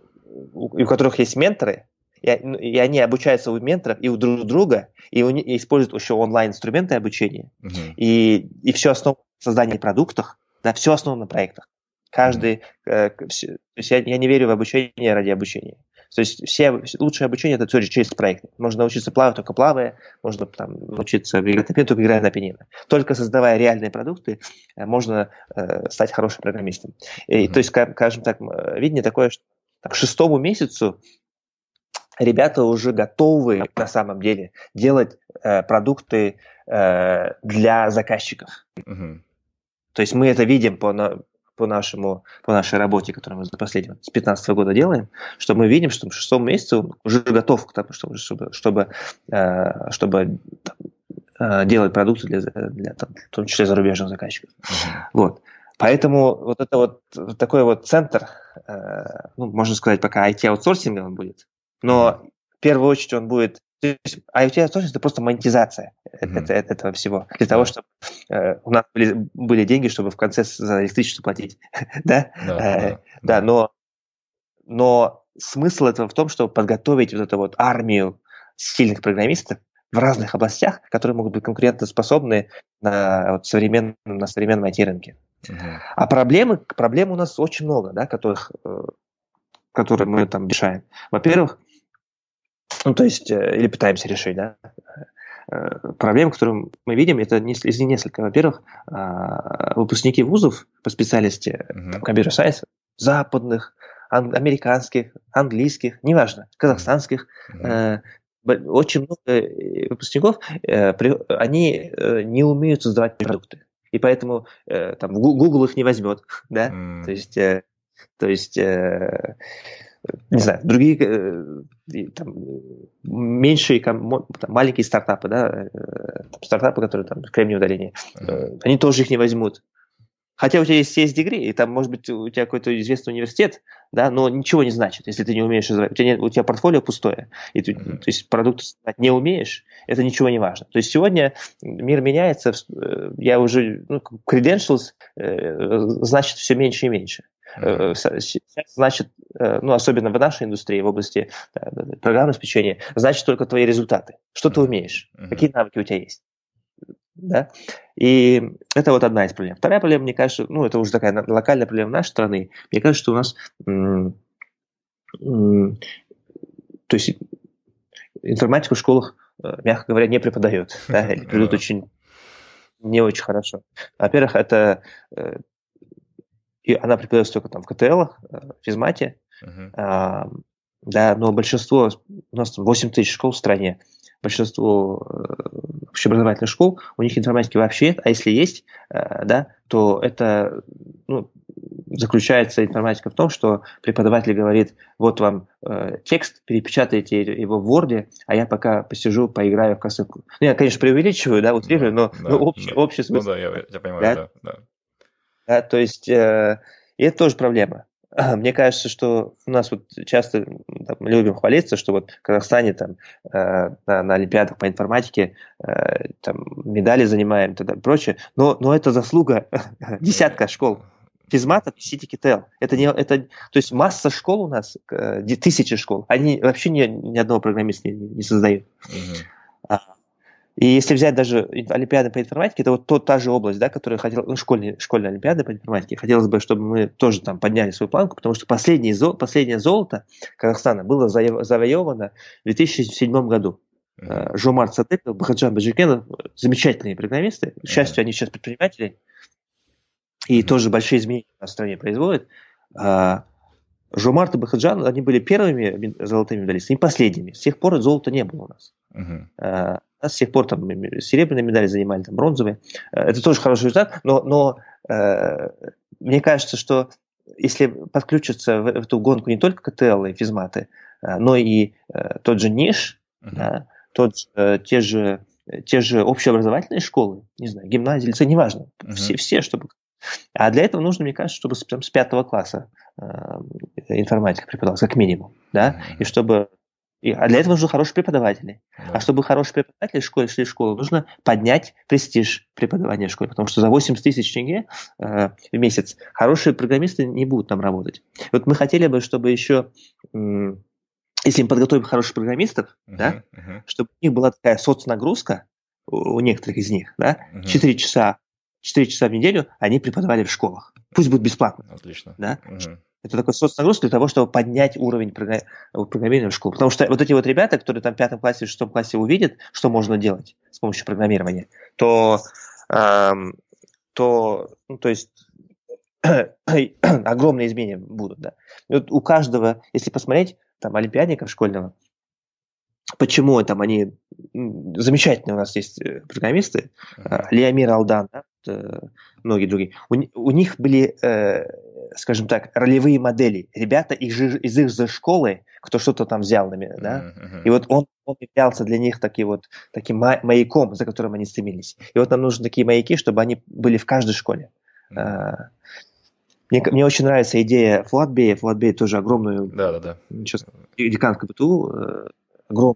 у, у которых есть менторы, и, ну, и они обучаются у менторов и у друг друга, и, у, и используют еще онлайн-инструменты обучения. Uh-huh. И, и все основано на создании продуктов, да, все основано на проектах. Каждый, uh-huh. э, все, то есть я, я не верю в обучение ради обучения. То есть все лучшее обучение это тоже через проекты. Можно научиться плавать только плавая, можно там, научиться играть на пианино, только играя на пианино. Только создавая реальные продукты, э, можно э, стать хорошим программистом. И, mm-hmm. То есть, скажем так, видение такое, что к шестому месяцу ребята уже готовы на самом деле делать э, продукты э, для заказчиков. Uh-huh. То есть мы это видим по, на, по, нашему, по нашей работе, которую мы за последнего, с 15 года делаем, что мы видим, что в шестом месяце он уже готов к тому, чтобы, чтобы, чтобы, э, чтобы э, делать продукты для, для там, в том числе зарубежных заказчиков. Uh-huh. Вот. Поэтому вот это вот такой вот центр, э, ну, можно сказать, пока IT-аутсорсинг он будет, но в первую очередь он будет то есть IoT тоже это просто монетизация mm-hmm. это, это, этого всего. Для того, чтобы э, у нас были, были деньги, чтобы в конце за электричество платить. да? Да, э, да, да, но, но смысл этого в том, чтобы подготовить вот эту вот армию сильных программистов в разных областях, которые могут быть конкурентоспособны на, вот, современном, на современном IT-рынке. Mm-hmm. А проблемы, проблем у нас очень много, да, которых, э, которые мы там решаем. Во-первых, ну, то есть, э, или пытаемся решить, да. Э, проблемы, которые мы видим, это из несколько. Во-первых, а, выпускники вузов по специальности компьютер сайенс западных, американских, английских, неважно, казахстанских, uh-huh. очень много выпускников, они не умеют создавать продукты. И поэтому там Google их не возьмет, да, mm. то есть, то есть не знаю, другие там, меньшие, там, маленькие стартапы, да, стартапы, которые там кремниевое удаление, mm-hmm. они тоже их не возьмут. Хотя у тебя есть CS-дегри, и там, может быть, у тебя какой-то известный университет, да, но ничего не значит, если ты не умеешь развивать. У тебя, нет, у тебя портфолио пустое, и ты, mm-hmm. то есть продукт не умеешь, это ничего не важно. То есть сегодня мир меняется, э, я уже, ну, credentials э, значит все меньше и меньше. Mm-hmm. Сейчас значит, ну, особенно в нашей индустрии, в области да, программного обеспечения, значит только твои результаты. Что mm-hmm. ты умеешь, mm-hmm. какие навыки у тебя есть. Да? И это вот одна из проблем. Вторая проблема, мне кажется, ну, это уже такая локальная проблема нашей страны. Мне кажется, что у нас, то есть информатику в школах, э, мягко говоря, не преподают, да, или придут очень не очень хорошо. Во-первых, это э, и она преподается только там в КТЛ, э, в физмате, uh-huh. да, но большинство, у нас там 8 тысяч школ в стране, большинство общеобразовательных школ, у них информатики вообще нет, а если есть, э, да, то это ну, заключается информатика в том, что преподаватель говорит, вот вам э, текст, перепечатайте его в Word, а я пока посижу, поиграю в косынку. Ну, я, конечно, преувеличиваю, да, утрирую, но, да, но общий, да. общий смысл. Ну да, я, я понимаю, да. да, да. Да то есть, э, и это тоже проблема. Мне кажется, что у нас вот часто там, любим хвалиться, что вот в Казахстане там э, на, на Олимпиадах по информатике э, там медали занимаем и так далее, прочее, но, но это заслуга десятка школ. Физмата, City Kitel. Это не, это, то есть масса школ у нас, э, тысячи школ, они вообще ни, ни одного программиста не, не создают. Uh-huh. И если взять даже Олимпиады по информатике, это вот то, та же область, да, которая хотела, ну, школьные, школьные Олимпиады по информатике, хотелось бы, чтобы мы тоже там подняли свою планку, потому что последнее, последнее золото Казахстана было завоевано в 2007 году. Mm-hmm. Жомар Садыков, Бахаджан Баджикенов, замечательные программисты, к счастью, mm-hmm. они сейчас предприниматели, и mm-hmm. тоже большие изменения в стране производят. А, Жомарт и Бахаджан, они были первыми золотыми медалистами и последними. С тех пор золота не было у нас. Uh-huh. Нас с тех пор там серебряные медали занимали, там бронзовые. Э, это тоже хороший результат, но, но э, мне кажется, что если подключиться в, эту гонку не только КТЛ и физматы, э, но и э, тот же НИШ, uh-huh. да, тот, э, те, же, те же общеобразовательные школы, не знаю, гимназии, лицей, неважно, uh-huh. все, все, чтобы... А для этого нужно, мне кажется, чтобы там, с пятого класса э, информатика преподавалась, как минимум, да, uh-huh. и чтобы и, а для этого нужны хорошие преподаватели. Да. А чтобы хорошие преподаватели в школе шли в школу, нужно поднять престиж преподавания в школе, потому что за 80 тысяч тенге э, в месяц хорошие программисты не будут там работать. вот мы хотели бы, чтобы еще, э, если мы подготовим хороших программистов, uh-huh, да, uh-huh. чтобы у них была такая соцнагрузка, у, у некоторых из них, да, uh-huh. 4 часа 4 часа в неделю они преподавали в школах. Пусть будет бесплатно. Отлично. Да? Угу. Это такой соцнагрузка для того, чтобы поднять уровень программирования в школу. Потому что вот эти вот ребята, которые там в пятом классе, в шестом классе увидят, что можно делать с помощью программирования, то, эм, то, ну, то есть огромные изменения будут. Да. И вот у каждого, если посмотреть, там, олимпиадников школьного, почему там они замечательные у нас есть э, программисты, uh-huh. Леомир Алдан, да, э, многие другие, у, у них были, э, скажем так, ролевые модели, ребята из, из их же школы, кто что-то там взял, да, uh-huh. и вот он, он являлся для них таким вот таким маяком, за которым они стремились. И вот нам нужны такие маяки, чтобы они были в каждой школе. Uh-huh. Мне, мне очень нравится идея Флатбея. Флатбей тоже огромную... Да, да, да. Декан КПТУ, огром,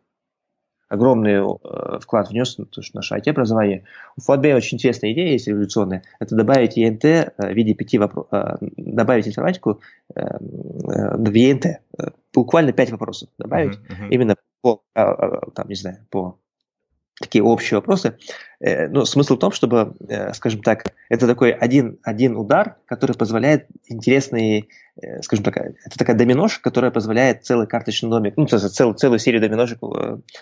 огромный э, вклад внес в наше IT-образование. У Flatbay очень интересная идея есть революционная. Это добавить ENT э, в виде пяти вопросов, э, добавить информатику э, э, в ENT. Буквально пять вопросов добавить. Uh-huh, uh-huh. Именно по, там, не знаю, по такие общие вопросы. Э, но смысл в том, чтобы, э, скажем так, это такой один, один удар, который позволяет интересные, э, скажем так, это такая доминошка, которая позволяет целый карточный домик, ну, целую, целую серию доминошек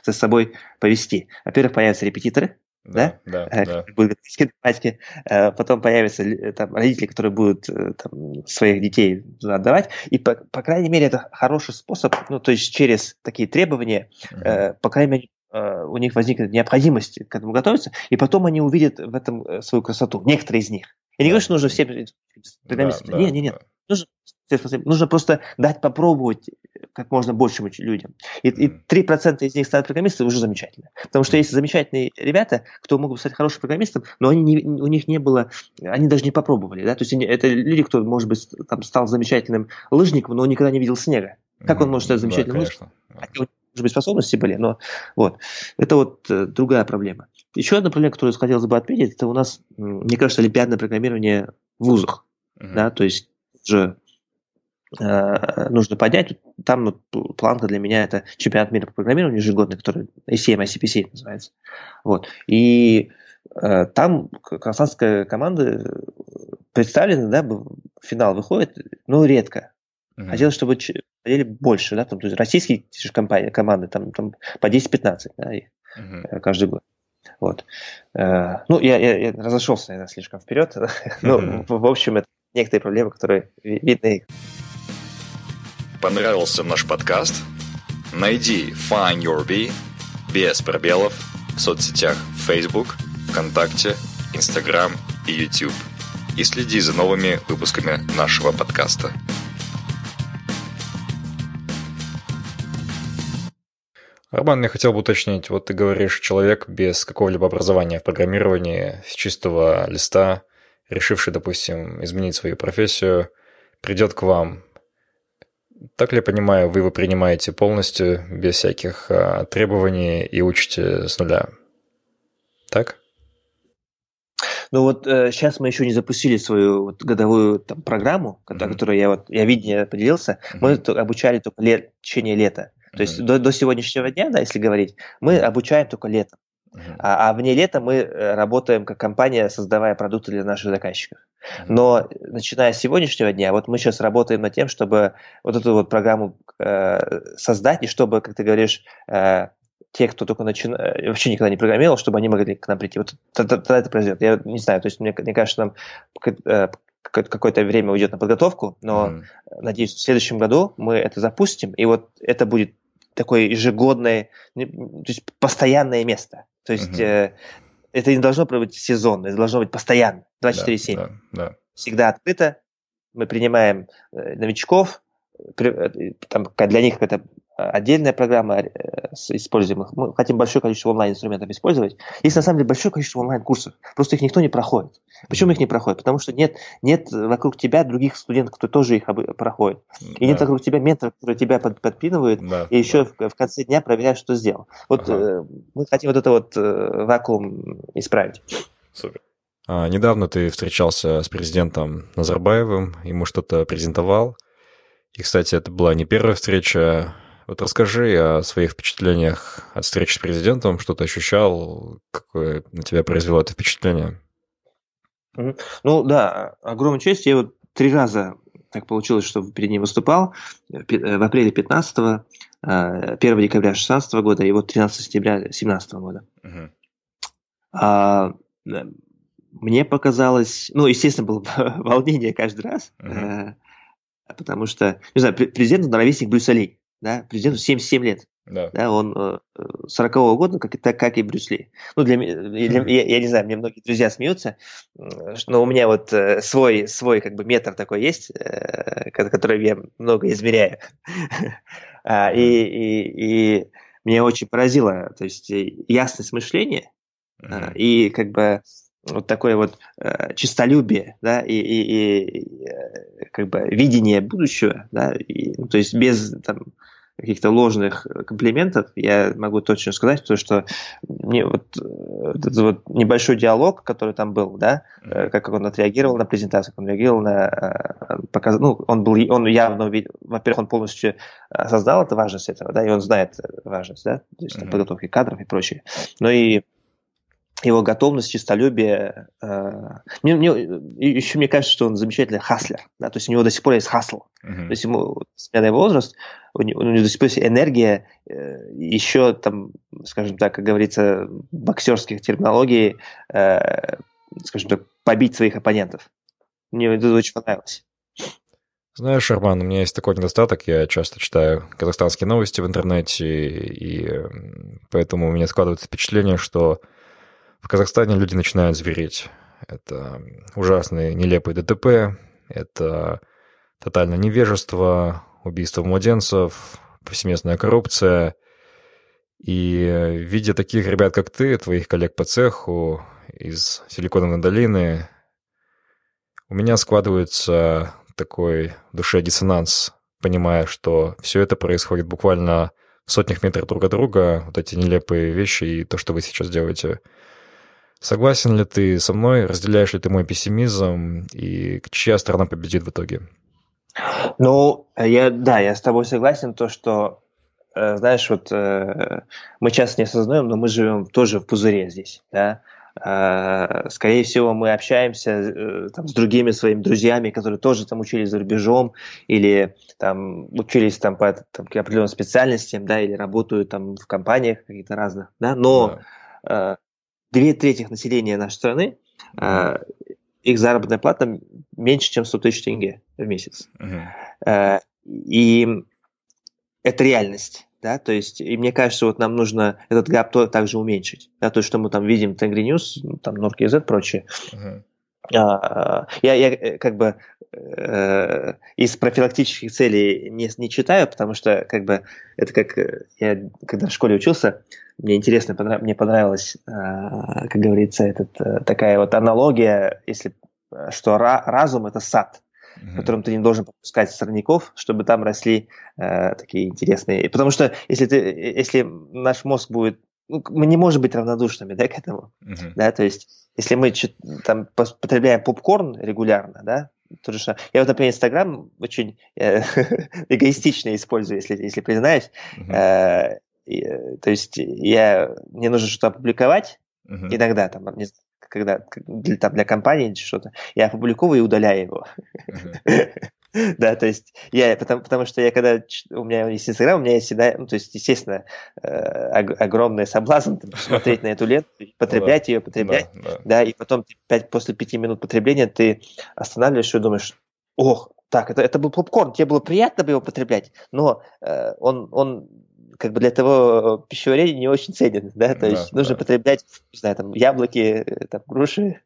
за собой повести. Во-первых, появятся репетиторы, да, да, да, будут математики, потом появятся там, родители, которые будут там, своих детей отдавать, и по, по крайней мере это хороший способ, ну то есть через такие требования, uh-huh. по крайней мере у них возникнет необходимость к этому готовиться, и потом они увидят в этом э, свою красоту. Некоторые из них. Я не говорю, что нужно все программисты. Да, нет, нет, нет. Нужно Нужно просто дать попробовать как можно большим людям. И, и 3% из них станут программистами уже замечательно. Потому что есть замечательные ребята, кто могут стать хорошим программистом, но они не, у них не было, они даже не попробовали. Да? То есть они, это люди, кто, может быть, там, стал замечательным лыжником, но он никогда не видел снега. Как он может стать замечательным да, лыжником? Может быть, способности были, но вот. Это вот э, другая проблема. Еще одна проблема, которую хотелось бы отметить, это у нас, мне кажется, олимпиадное программирование в вузах. Uh-huh. Да, то есть уже э, нужно поднять. Там ну, планка для меня это чемпионат мира по программированию ежегодный, который ACM, ICPC называется. Вот. И э, там казахстанская команда представлена, да, финал выходит, но редко. Uh-huh. Хотелось, чтобы хотели больше, да, там, то есть российские компании, команды там, там по 10-15 да, их, uh-huh. каждый год. Вот. Э, ну, я, я, я разошелся, наверное, слишком вперед. В, в общем, это некоторые проблемы, которые видны. Понравился наш подкаст? Найди Find Your Bee без пробелов в соцсетях Facebook, ВКонтакте, Instagram и YouTube. И следи за новыми выпусками нашего подкаста. Роман, я хотел бы уточнить, вот ты говоришь, человек без какого-либо образования в программировании, с чистого листа, решивший, допустим, изменить свою профессию, придет к вам. Так ли я понимаю, вы его принимаете полностью, без всяких а, требований и учите с нуля? Так? Ну вот э, сейчас мы еще не запустили свою вот, годовую там, программу, mm-hmm. о которой я вот я видение поделился. Mm-hmm. Мы обучали только лет, в течение лета. То есть до, до сегодняшнего дня, да, если говорить, мы обучаем только летом. Uh-huh. А, а вне лета мы э, работаем как компания, создавая продукты для наших заказчиков. Uh-huh. Но начиная с сегодняшнего дня, вот мы сейчас работаем над тем, чтобы вот эту вот программу э, создать, и чтобы, как ты говоришь, э, те, кто только начинает, вообще никогда не программировал, чтобы они могли к нам прийти. Вот тогда, тогда это произойдет. Я не знаю, то есть мне, мне кажется, нам э, какое-то время уйдет на подготовку, но mm. надеюсь, в следующем году мы это запустим, и вот это будет такое ежегодное, то есть постоянное место. То есть угу. э, это не должно быть сезонно, это должно быть постоянно, 24-7. Да, да, да. Всегда открыто. Мы принимаем э, новичков, э, там, для них это отдельная программа, э, используем их. Мы хотим большое количество онлайн-инструментов использовать. Есть на самом деле большое количество онлайн-курсов, просто их никто не проходит. Почему их не проходит? Потому что нет, нет вокруг тебя других студентов, кто тоже их проходит. И да. нет вокруг тебя ментора, который тебя под, подпинывает, да, и еще да. в, в конце дня проверяет, что сделал. Вот ага. э, мы хотим вот это вот э, вакуум исправить. Супер. А, недавно ты встречался с президентом Назарбаевым, ему что-то презентовал. И, кстати, это была не первая встреча вот расскажи о своих впечатлениях от встречи с президентом, что ты ощущал, какое на тебя произвело это впечатление. Ну да, огромная честь. Я вот три раза так получилось, что перед ним выступал. Э, в апреле 15 1 э, декабря 16 года и вот 13 сентября 17 года. Угу. А, мне показалось, ну, естественно, было волнение каждый раз, угу. потому что, не знаю, президент ровесник Брюса Ли да, президенту 77 лет. Да. да, он 40-го э, года, как, так, как и Брюс Ли. Ну, для, для я, я не знаю, мне многие друзья смеются, но у меня вот э, свой, свой как бы метр такой есть, э, который я много измеряю. а, и, и, и меня очень поразило, то есть ясность мышления mm-hmm. и как бы вот такое вот э, чистолюбие, да, и, и, и как бы видение будущего, да, и, ну, то есть без там каких-то ложных комплиментов, я могу точно сказать, то, что мне вот этот вот небольшой диалог, который там был, да, mm-hmm. как он отреагировал на презентацию, как он реагировал на э, показ, ну, он был, он явно, во-первых, он полностью осознал это важность этого, да, и он знает важность, да, то есть mm-hmm. подготовки кадров и прочее, но и его готовность, честолюбие. Э, мне, мне, еще мне кажется, что он замечательный хаслер. Да? То есть у него до сих пор есть хасл. Uh-huh. То есть ему, несмотря на его возраст, у него, у него до сих пор есть энергия э, еще, там, скажем так, как говорится, боксерских терминологии, э, скажем так, побить своих оппонентов. Мне это очень понравилось. Знаешь, Шарман, у меня есть такой недостаток. Я часто читаю казахстанские новости в интернете, и поэтому у меня складывается впечатление, что в Казахстане люди начинают звереть. Это ужасные, нелепые ДТП, это тотальное невежество, убийство младенцев, повсеместная коррупция. И видя таких ребят, как ты, твоих коллег по цеху из Силиконовой долины, у меня складывается такой в душе диссонанс, понимая, что все это происходит буквально в сотнях метров друг от друга, вот эти нелепые вещи и то, что вы сейчас делаете. Согласен ли ты со мной, разделяешь ли ты мой пессимизм, и чья сторона победит в итоге? Ну, я, да, я с тобой согласен, то, что, э, знаешь, вот э, мы часто не осознаем, но мы живем тоже в пузыре здесь, да, э, скорее всего, мы общаемся э, там, с другими своими друзьями, которые тоже там учились за рубежом или там учились там по там, определенным специальностям, да, или работают там в компаниях каких-то разных, да, но да. Две трети населения нашей страны э, их заработная плата меньше, чем 100 тысяч тенге в месяц. Uh-huh. И это реальность. Да, то есть, и мне кажется, вот нам нужно этот гап также уменьшить. Да, то, что мы там видим Tengri News, ну, там Nord.kz и прочее. Uh-huh. Я, я э, как бы э, из профилактических целей не, не читаю, потому что как бы это как э, я когда в школе учился, мне интересно, понрав, мне понравилась, э, как говорится, этот, э, такая вот аналогия, если что ра, разум это сад, mm-hmm. в котором ты не должен пропускать сорняков, чтобы там росли э, такие интересные. Потому что если ты, если наш мозг будет ну, мы не можем быть равнодушными да, к этому. Uh-huh. Да, то есть, если мы там, потребляем попкорн регулярно, да, то же Я вот, например, Инстаграм очень э, эгоистично использую, если, если признаюсь. Uh-huh. Э, э, то есть я, мне нужно что-то опубликовать uh-huh. иногда, там, не, когда для, там, для компании или что-то, я опубликовываю и удаляю его. Uh-huh. Да, то есть я, потому, потому что я когда, у меня есть Инстаграм, у меня есть всегда, ну, то есть, естественно, э, огромный соблазн смотреть на эту ленту, потреблять ее, потреблять, да, и потом после пяти минут потребления ты останавливаешься и думаешь, ох, так, это, это был попкорн, тебе было приятно бы его потреблять, но э, он, он как бы для того пищеварения не очень ценен, да, то да, есть нужно да. потреблять, не знаю, там, яблоки, там, груши,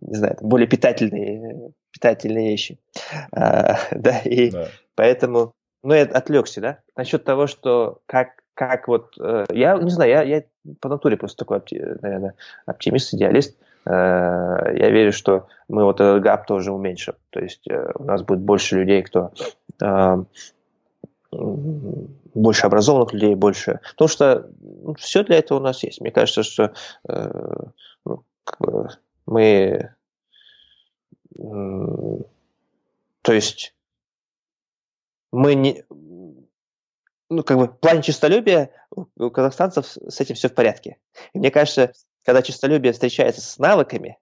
не знаю, там, более питательные, питательные вещи, а, да, и да. поэтому, ну, я отвлекся, да, насчет того, что как, как вот, э, я не знаю, я, я по натуре просто такой, наверное, оптимист, идеалист, э, я верю, что мы вот этот гап тоже уменьшим, то есть э, у нас будет больше людей, кто больше образованных людей, больше. Потому что ну, все для этого у нас есть. Мне кажется, что э, ну, как бы мы э, то есть мы не ну, как бы в плане честолюбия у казахстанцев с этим все в порядке. И мне кажется, когда честолюбие встречается с навыками,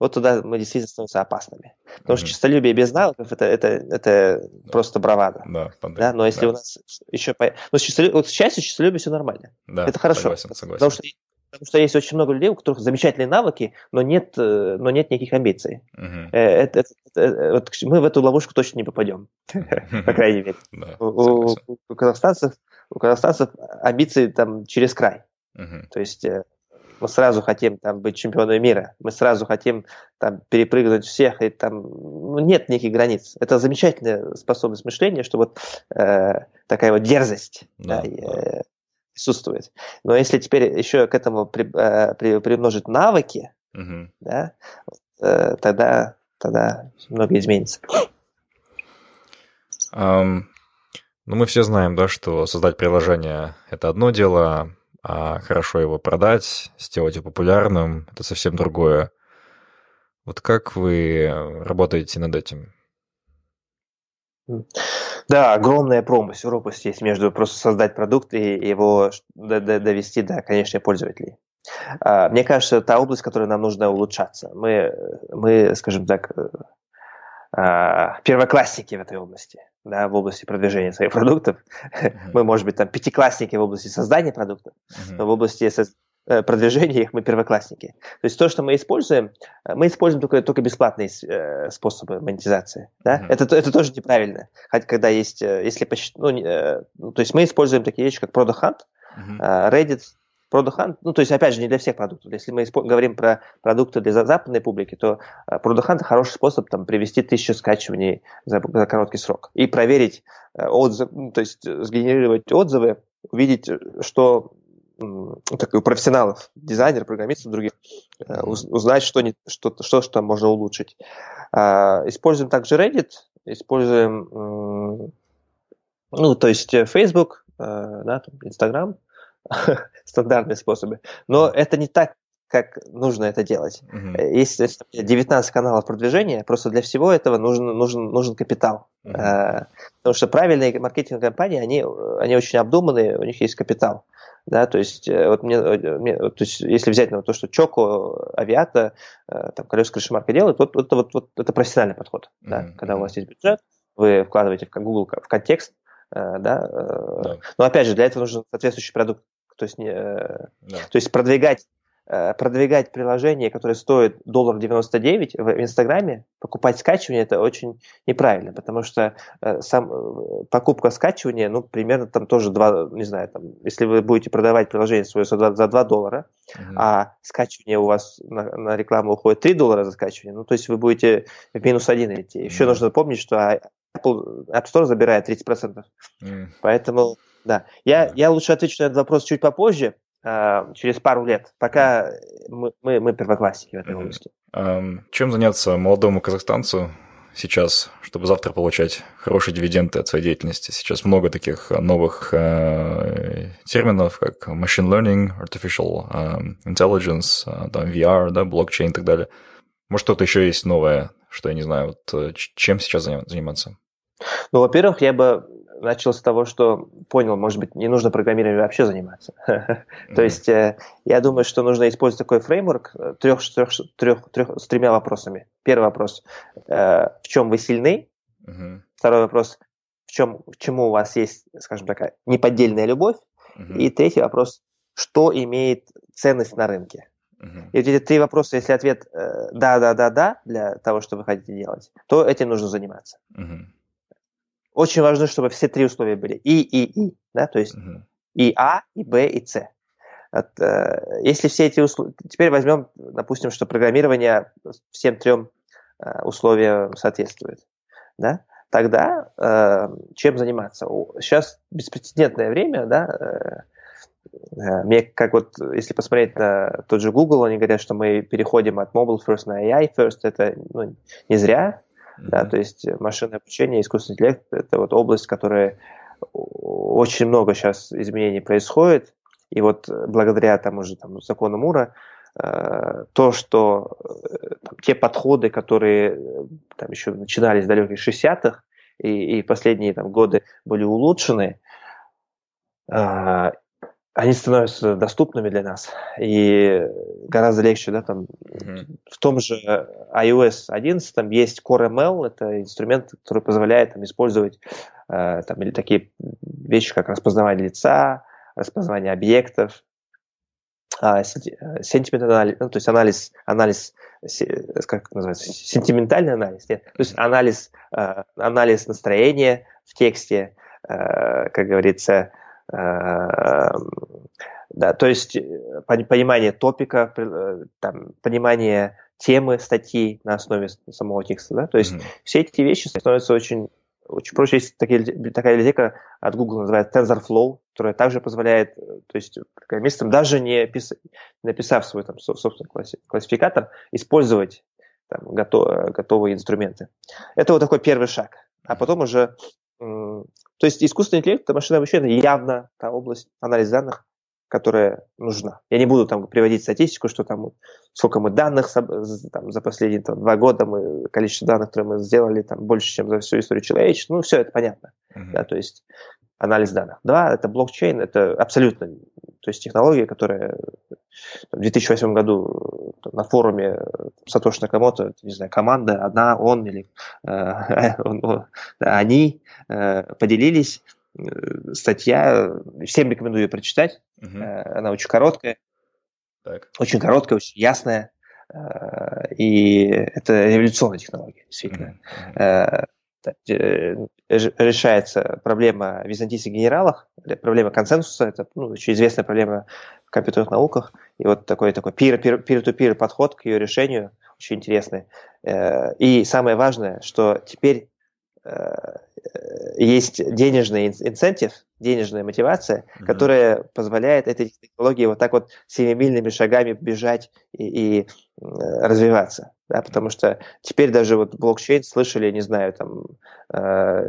вот туда мы действительно становимся опасными. Потому mm-hmm. что честолюбие без навыков это, это, это да. просто бравада. Да, да? Но если да. у нас еще... По... Ну, с честолюбие, вот с счастью, честолюбие все нормально. Да, это хорошо. Согласен, согласен. Потому что, потому что есть очень много людей, у которых замечательные навыки, но нет, э, но нет никаких амбиций. Mm-hmm. Это, это, это, вот мы в эту ловушку точно не попадем, по крайней мере. У казахстанцев амбиции там через край. То есть э, мы сразу хотим там быть чемпионами мира, мы сразу хотим там перепрыгнуть всех, и там ну, нет никаких границ. Это замечательная способность мышления, что вот э, такая вот дерзость да, да, э, присутствует. Но если теперь еще к этому при, э, при, примножить навыки, угу. да, э, тогда, тогда многое изменится. Um, ну, мы все знаем, да, что создать приложение – это одно дело, а хорошо его продать, сделать его популярным – это совсем другое. Вот как вы работаете над этим? Да, огромная пропасть, пропасть есть между просто создать продукт и его довести до конечных пользователей. А, мне кажется, это область, которой нам нужно улучшаться. Мы, мы скажем так, а, первоклассники в этой области, да, в области продвижения своих продуктов. Uh-huh. Мы, может быть, там пятиклассники в области создания продуктов, uh-huh. но в области э, продвижения их мы первоклассники. То есть то, что мы используем, э, мы используем только, только бесплатные э, способы монетизации. Да? Uh-huh. Это, это тоже неправильно. Хотя когда есть, если почти, ну, ну, то есть мы используем такие вещи, как Product Hunt, uh-huh. Reddit, Product Hunt, ну, то есть, опять же, не для всех продуктов. Если мы говорим про продукты для западной публики, то Product Hunt хороший способ там, привести тысячу скачиваний за, за короткий срок и проверить отзывы, ну, то есть сгенерировать отзывы, увидеть, что так, у профессионалов, дизайнеров, программистов, других, узнать, что, не, что, что, что можно улучшить. Используем также Reddit, используем, ну, то есть Facebook, да, Instagram, стандартные способы. Но это не так, как нужно это делать. Uh-huh. Есть 19 каналов продвижения, просто для всего этого нужен, нужен, нужен капитал. Uh-huh. Потому что правильные маркетинговые компании, они, они очень обдуманные, у них есть капитал. Да, то есть, э, вот мне, э, мне, то есть, если взять ну, то, что Чоко, Авиата, там, колеса крыши марка делают, вот, вот, вот, вот это профессиональный подход. Uh-huh. Да, когда у вас есть бюджет, вы вкладываете в Google в контекст, да, да. но опять же, для этого нужен соответствующий продукт то есть, не, э, да. то есть продвигать э, продвигать приложение, которое стоит доллар 99 в Инстаграме, покупать скачивание, это очень неправильно, потому что э, сам, покупка скачивания, ну, примерно там тоже 2, не знаю, там, если вы будете продавать приложение свое за 2, за 2 доллара, uh-huh. а скачивание у вас на, на рекламу уходит 3 доллара за скачивание, ну, то есть вы будете в минус 1 идти. Еще uh-huh. нужно помнить, что Apple App Store забирает 30%. Uh-huh. Поэтому да. Я, я лучше отвечу на этот вопрос чуть попозже, э, через пару лет, пока мы, мы, мы первоклассники в этой области. Um, чем заняться молодому казахстанцу сейчас, чтобы завтра получать хорошие дивиденды от своей деятельности? Сейчас много таких новых э, терминов, как machine learning, artificial э, intelligence, э, там, VR, да, блокчейн и так далее. Может, что-то еще есть новое, что я не знаю, вот, э, чем сейчас заниматься? Ну, во-первых, я бы начал с того, что понял, может быть, не нужно программированием вообще заниматься. То есть э, я думаю, что нужно использовать такой фреймворк трех, трех, трех, трех, с тремя вопросами. Первый вопрос, э, в чем вы сильны? Второй вопрос, в чем, чему у вас есть, скажем так, неподдельная любовь? И третий вопрос, что имеет ценность на рынке? И вот эти три вопроса, если ответ э, да, да, да, да для того, что вы хотите делать, то этим нужно заниматься. Очень важно, чтобы все три условия были. И, и, и. Да? То есть uh-huh. и А, и Б, и С. Вот, э, если все эти условия... Теперь возьмем, допустим, что программирование всем трем э, условиям соответствует. Да? Тогда э, чем заниматься? Сейчас беспрецедентное время, да, э, э, мне как вот, если посмотреть на тот же Google, они говорят, что мы переходим от mobile first на AI first, это ну, не зря, да, то есть машинное обучение, искусственный интеллект – это вот область, которая очень много сейчас изменений происходит, и вот благодаря тому же там, закону Мура э, то, что э, там, те подходы, которые там еще начинались в далеких 60-х и, и последние там, годы были улучшены, э, они становятся доступными для нас. И гораздо легче, да, там, mm-hmm. в том же iOS 11 там есть Core ML, это инструмент, который позволяет там, использовать э, там, или такие вещи, как распознавание лица, распознавание объектов, а, sentiment анализ, ну, то есть анализ, анализ, как называется, сентиментальный анализ, нет, то есть анализ, э, анализ настроения в тексте, э, как говорится, да, то есть э, понимание топика, э, там, понимание темы статьи на основе самого текста, да, то есть mm-hmm. все эти вещи становятся очень очень проще. Есть такие, такая библиотека от Google, называется TensorFlow, которая также позволяет, э, то есть программистам, даже не пис, написав свой там, собственный классификатор, использовать там, готов, готовые инструменты. Это вот такой первый шаг. А потом уже то есть искусственный интеллект, машинное обучение явно та область анализа данных, которая нужна. Я не буду там приводить статистику, что там сколько мы данных там, за последние там, два года, мы, количество данных, которые мы сделали, там больше, чем за всю историю человечества. Ну, все это понятно. Uh-huh. Да, то есть анализ данных. Два, это блокчейн, это абсолютно, то есть технология, которая в 2008 году на форуме Сатоши Накамото, не знаю, команда, одна, он или э, он, он, они э, поделились, э, статья, всем рекомендую ее прочитать, угу. э, она очень короткая, так. очень короткая, очень ясная, э, и это революционная технология, действительно. Угу. Э, решается проблема византийских генералов, проблема консенсуса, это ну, очень известная проблема в компьютерных науках, и вот такой такой peer-to-peer подход к ее решению очень интересный. И самое важное, что теперь есть денежный инцентив, денежная мотивация, mm-hmm. которая позволяет этой технологии вот так вот семимильными шагами бежать и, и развиваться. Да, потому что теперь даже вот блокчейн слышали, не знаю, там э,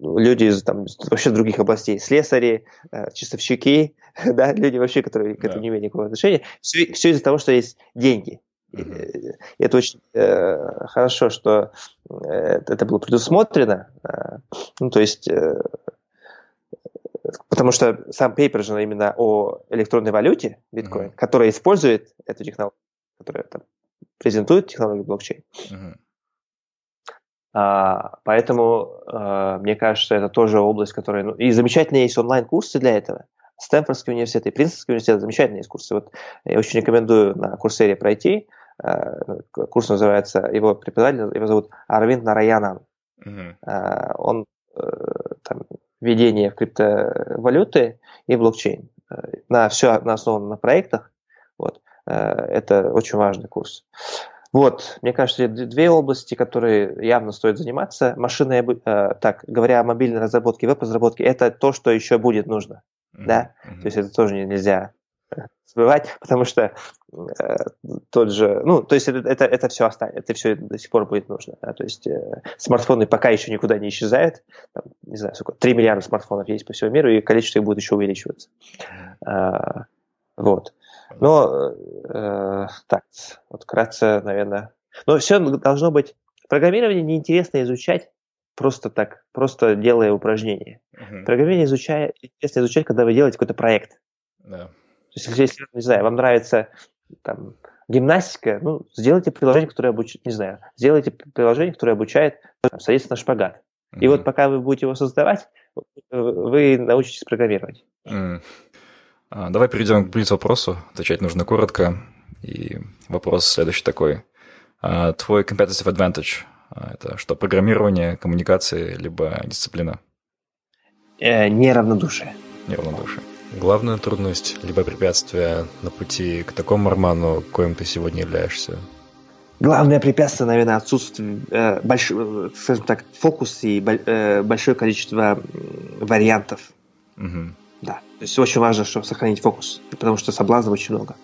люди из там, вообще других областей, слесари, э, чистовщики, да, люди вообще, которые к этому не имеют никакого отношения. Все, все из-за того, что есть деньги. Это очень э, хорошо, что э, это было предусмотрено. Э, ну, то есть, э, потому что сам пейпер же именно о электронной валюте биткоин, mm-hmm. которая использует эту технологию, которая там, презентует технологию блокчейн. Mm-hmm. А, поэтому а, мне кажется, это тоже область, которая... Ну, и замечательные есть онлайн-курсы для этого. Стэнфордский университет и Принстонский университет замечательные есть курсы. Вот я очень рекомендую на курсере пройти. А, курс называется, его преподаватель, его зовут Арвинд Нараянан. Mm-hmm. А, он э, там, введение в криптовалюты и блокчейн. Э, на все основано на проектах. Вот. Э, это очень важный курс. Вот, мне кажется, две области, которые явно стоит заниматься. Машинная, э, так, говоря о мобильной разработке, веб-разработке, это то, что еще будет нужно. Mm-hmm. Да? Mm-hmm. То есть это тоже нельзя забывать, потому что э, тот же, ну, то есть это, это, это все останется, это все до сих пор будет нужно. Да? То есть э, смартфоны пока еще никуда не исчезают, там, не знаю, сколько, 3 миллиарда смартфонов есть по всему миру, и количество их будет еще увеличиваться. Э, вот. Но, э, так, вот вкратце, наверное, но все должно быть, программирование неинтересно изучать просто так, просто делая упражнения. Uh-huh. Программирование изучая, интересно изучать, когда вы делаете какой-то проект. Yeah есть, если, не знаю, вам нравится там, гимнастика, ну, сделайте приложение, которое обучает, не знаю, сделайте приложение, которое обучает там, садиться на шпагат. Mm-hmm. И вот пока вы будете его создавать, вы научитесь программировать. Mm. А, давай перейдем к блиц-вопросу. Отвечать нужно коротко. И вопрос следующий такой. А, твой competitive advantage а, – это что, программирование, коммуникации, либо дисциплина? Э, неравнодушие. Неравнодушие. Главная трудность, либо препятствие на пути к такому роману, коим ты сегодня являешься? Главное препятствие, наверное, отсутствие, э, больш, скажем так, фокус и э, большое количество вариантов. Угу. Да, то есть очень важно, чтобы сохранить фокус, потому что соблазнов очень много.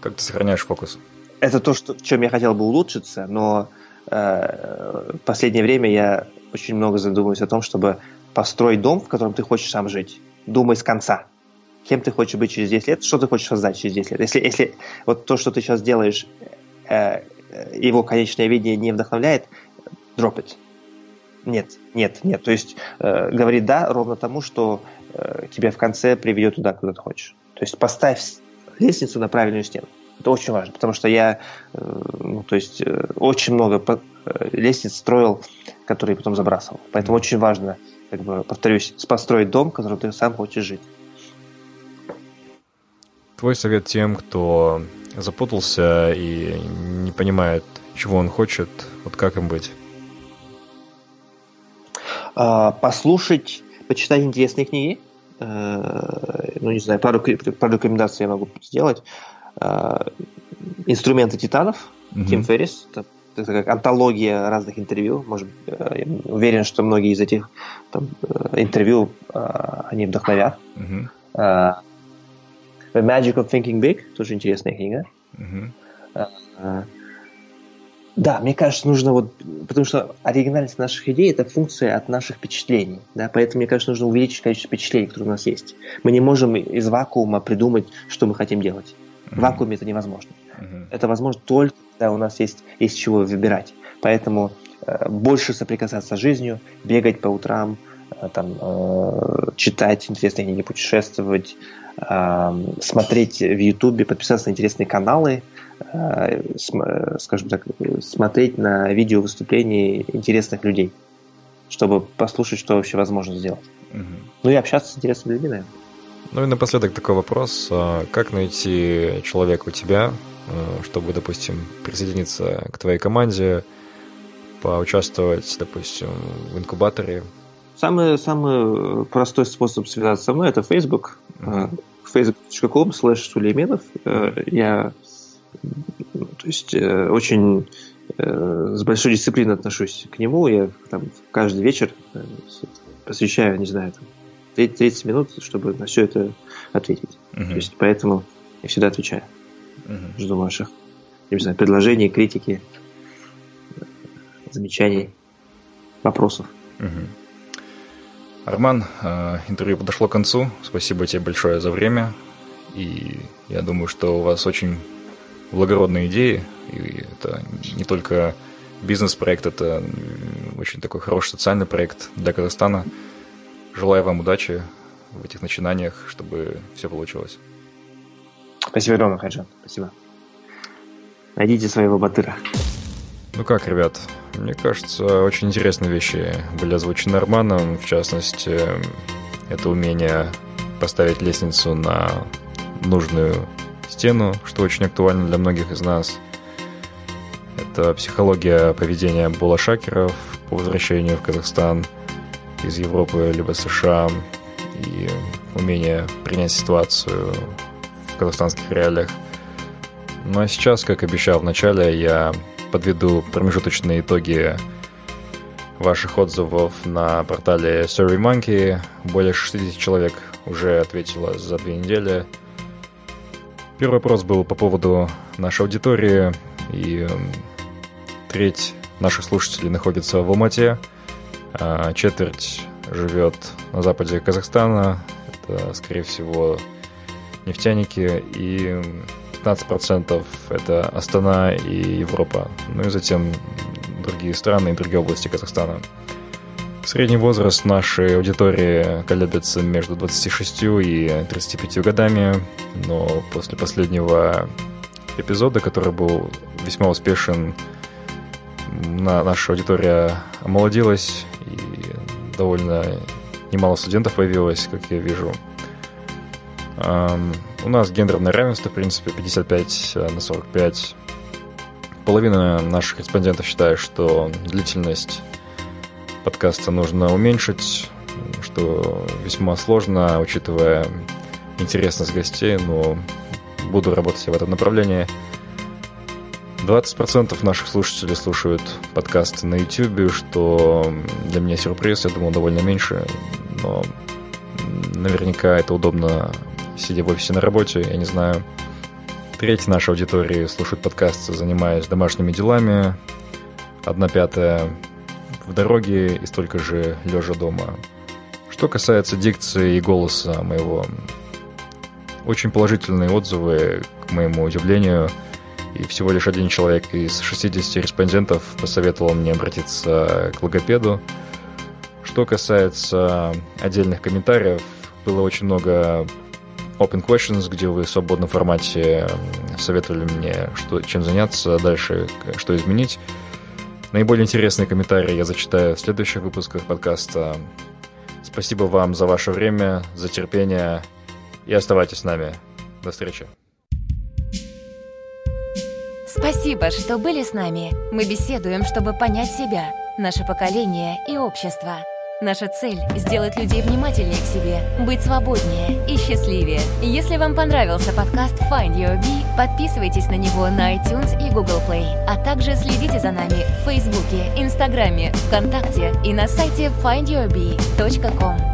Как ты сохраняешь фокус? Это то, что, в чем я хотел бы улучшиться, но э, в последнее время я очень много задумываюсь о том, чтобы построить дом, в котором ты хочешь сам жить. Думай с конца кем ты хочешь быть через 10 лет, что ты хочешь создать через 10 лет. Если, если вот то, что ты сейчас делаешь, э, его конечное видение не вдохновляет, drop it. Нет, нет, нет. То есть э, говори да ровно тому, что э, тебя в конце приведет туда, куда ты хочешь. То есть поставь лестницу на правильную стену. Это очень важно, потому что я, э, ну, то есть, э, очень много по, э, лестниц строил, которые потом забрасывал. Поэтому mm-hmm. очень важно, как бы, повторюсь, построить дом, в котором ты сам хочешь жить. Твой совет тем, кто запутался и не понимает, чего он хочет, вот как им быть? А, послушать, почитать интересные книги. Э, ну, не знаю, пару, пару рекомендаций я могу сделать. А, Инструменты титанов, mm-hmm. Тим Феррис. Это, как антология разных интервью. Может, э, я уверен, что многие из этих там, э, интервью они вдохновят. Mm-hmm. The Magic of Thinking Big, тоже интересная книга. Uh-huh. да, мне кажется, нужно вот, потому что оригинальность наших идей это функция от наших впечатлений, да, поэтому мне кажется, нужно увеличить количество впечатлений, которые у нас есть. Мы не можем из вакуума придумать, что мы хотим делать. В вакууме это невозможно. Uh-huh. Это возможно только когда у нас есть из чего выбирать. Поэтому э, больше соприкасаться с жизнью, бегать по утрам, э, там, э, читать интересные книги, путешествовать, смотреть в Ютубе, подписаться на интересные каналы, э, скажем так, смотреть на видео выступления интересных людей, чтобы послушать, что вообще возможно сделать. Угу. Ну и общаться с интересными людьми, наверное. Ну и напоследок такой вопрос. А как найти человека у тебя, э, чтобы, допустим, присоединиться к твоей команде, поучаствовать, допустим, в инкубаторе? Самый, самый простой способ связаться со мной – это Facebook. Mm-hmm. facebook.com slash Сулейменов. Я то есть э, очень э, с большой дисциплиной отношусь к нему. Я там каждый вечер э, посвящаю, не знаю, там, 30 минут, чтобы на все это ответить. Uh-huh. То есть поэтому я всегда отвечаю. Uh-huh. Жду ваших, не знаю, предложений, критики, замечаний, вопросов. Uh-huh. Арман, интервью подошло к концу. Спасибо тебе большое за время. И я думаю, что у вас очень благородные идеи. И это не только бизнес-проект, это очень такой хороший социальный проект для Казахстана. Желаю вам удачи в этих начинаниях, чтобы все получилось. Спасибо огромное, Хаджан. Спасибо. Найдите своего батыра. Ну как, ребят, мне кажется, очень интересные вещи были озвучены Арманом. В частности, это умение поставить лестницу на нужную стену, что очень актуально для многих из нас. Это психология поведения булашакеров по возвращению в Казахстан из Европы либо США и умение принять ситуацию в казахстанских реалиях. Ну а сейчас, как обещал в начале, я подведу промежуточные итоги ваших отзывов на портале SurveyMonkey. Более 60 человек уже ответило за две недели – Первый вопрос был по поводу нашей аудитории, и треть наших слушателей находится в Алмате, а четверть живет на западе Казахстана, это, скорее всего, нефтяники, и 15% это Астана и Европа, ну и затем другие страны и другие области Казахстана. Средний возраст нашей аудитории колеблется между 26 и 35 годами, но после последнего эпизода, который был весьма успешен, наша аудитория омолодилась и довольно немало студентов появилось, как я вижу. У нас гендерное равенство, в принципе, 55 на 45. Половина наших респондентов считает, что длительность подкаста нужно уменьшить, что весьма сложно, учитывая интересность гостей, но буду работать в этом направлении. 20% наших слушателей слушают подкасты на YouTube, что для меня сюрприз, я думал, довольно меньше, но наверняка это удобно, сидя в офисе на работе, я не знаю. Треть нашей аудитории слушает подкасты, занимаясь домашними делами. Одна пятая в дороге и столько же лежа дома. Что касается дикции и голоса моего, очень положительные отзывы, к моему удивлению, и всего лишь один человек из 60 респондентов посоветовал мне обратиться к логопеду. Что касается отдельных комментариев, было очень много open questions, где вы в свободном формате советовали мне, что, чем заняться дальше, что изменить. Наиболее интересные комментарии я зачитаю в следующих выпусках подкаста. Спасибо вам за ваше время, за терпение и оставайтесь с нами. До встречи. Спасибо, что были с нами. Мы беседуем, чтобы понять себя, наше поколение и общество. Наша цель – сделать людей внимательнее к себе, быть свободнее и счастливее. Если вам понравился подкаст Find Your Bee, подписывайтесь на него на iTunes и Google Play, а также следите за нами в Фейсбуке, Инстаграме, ВКонтакте и на сайте findyourbee.com.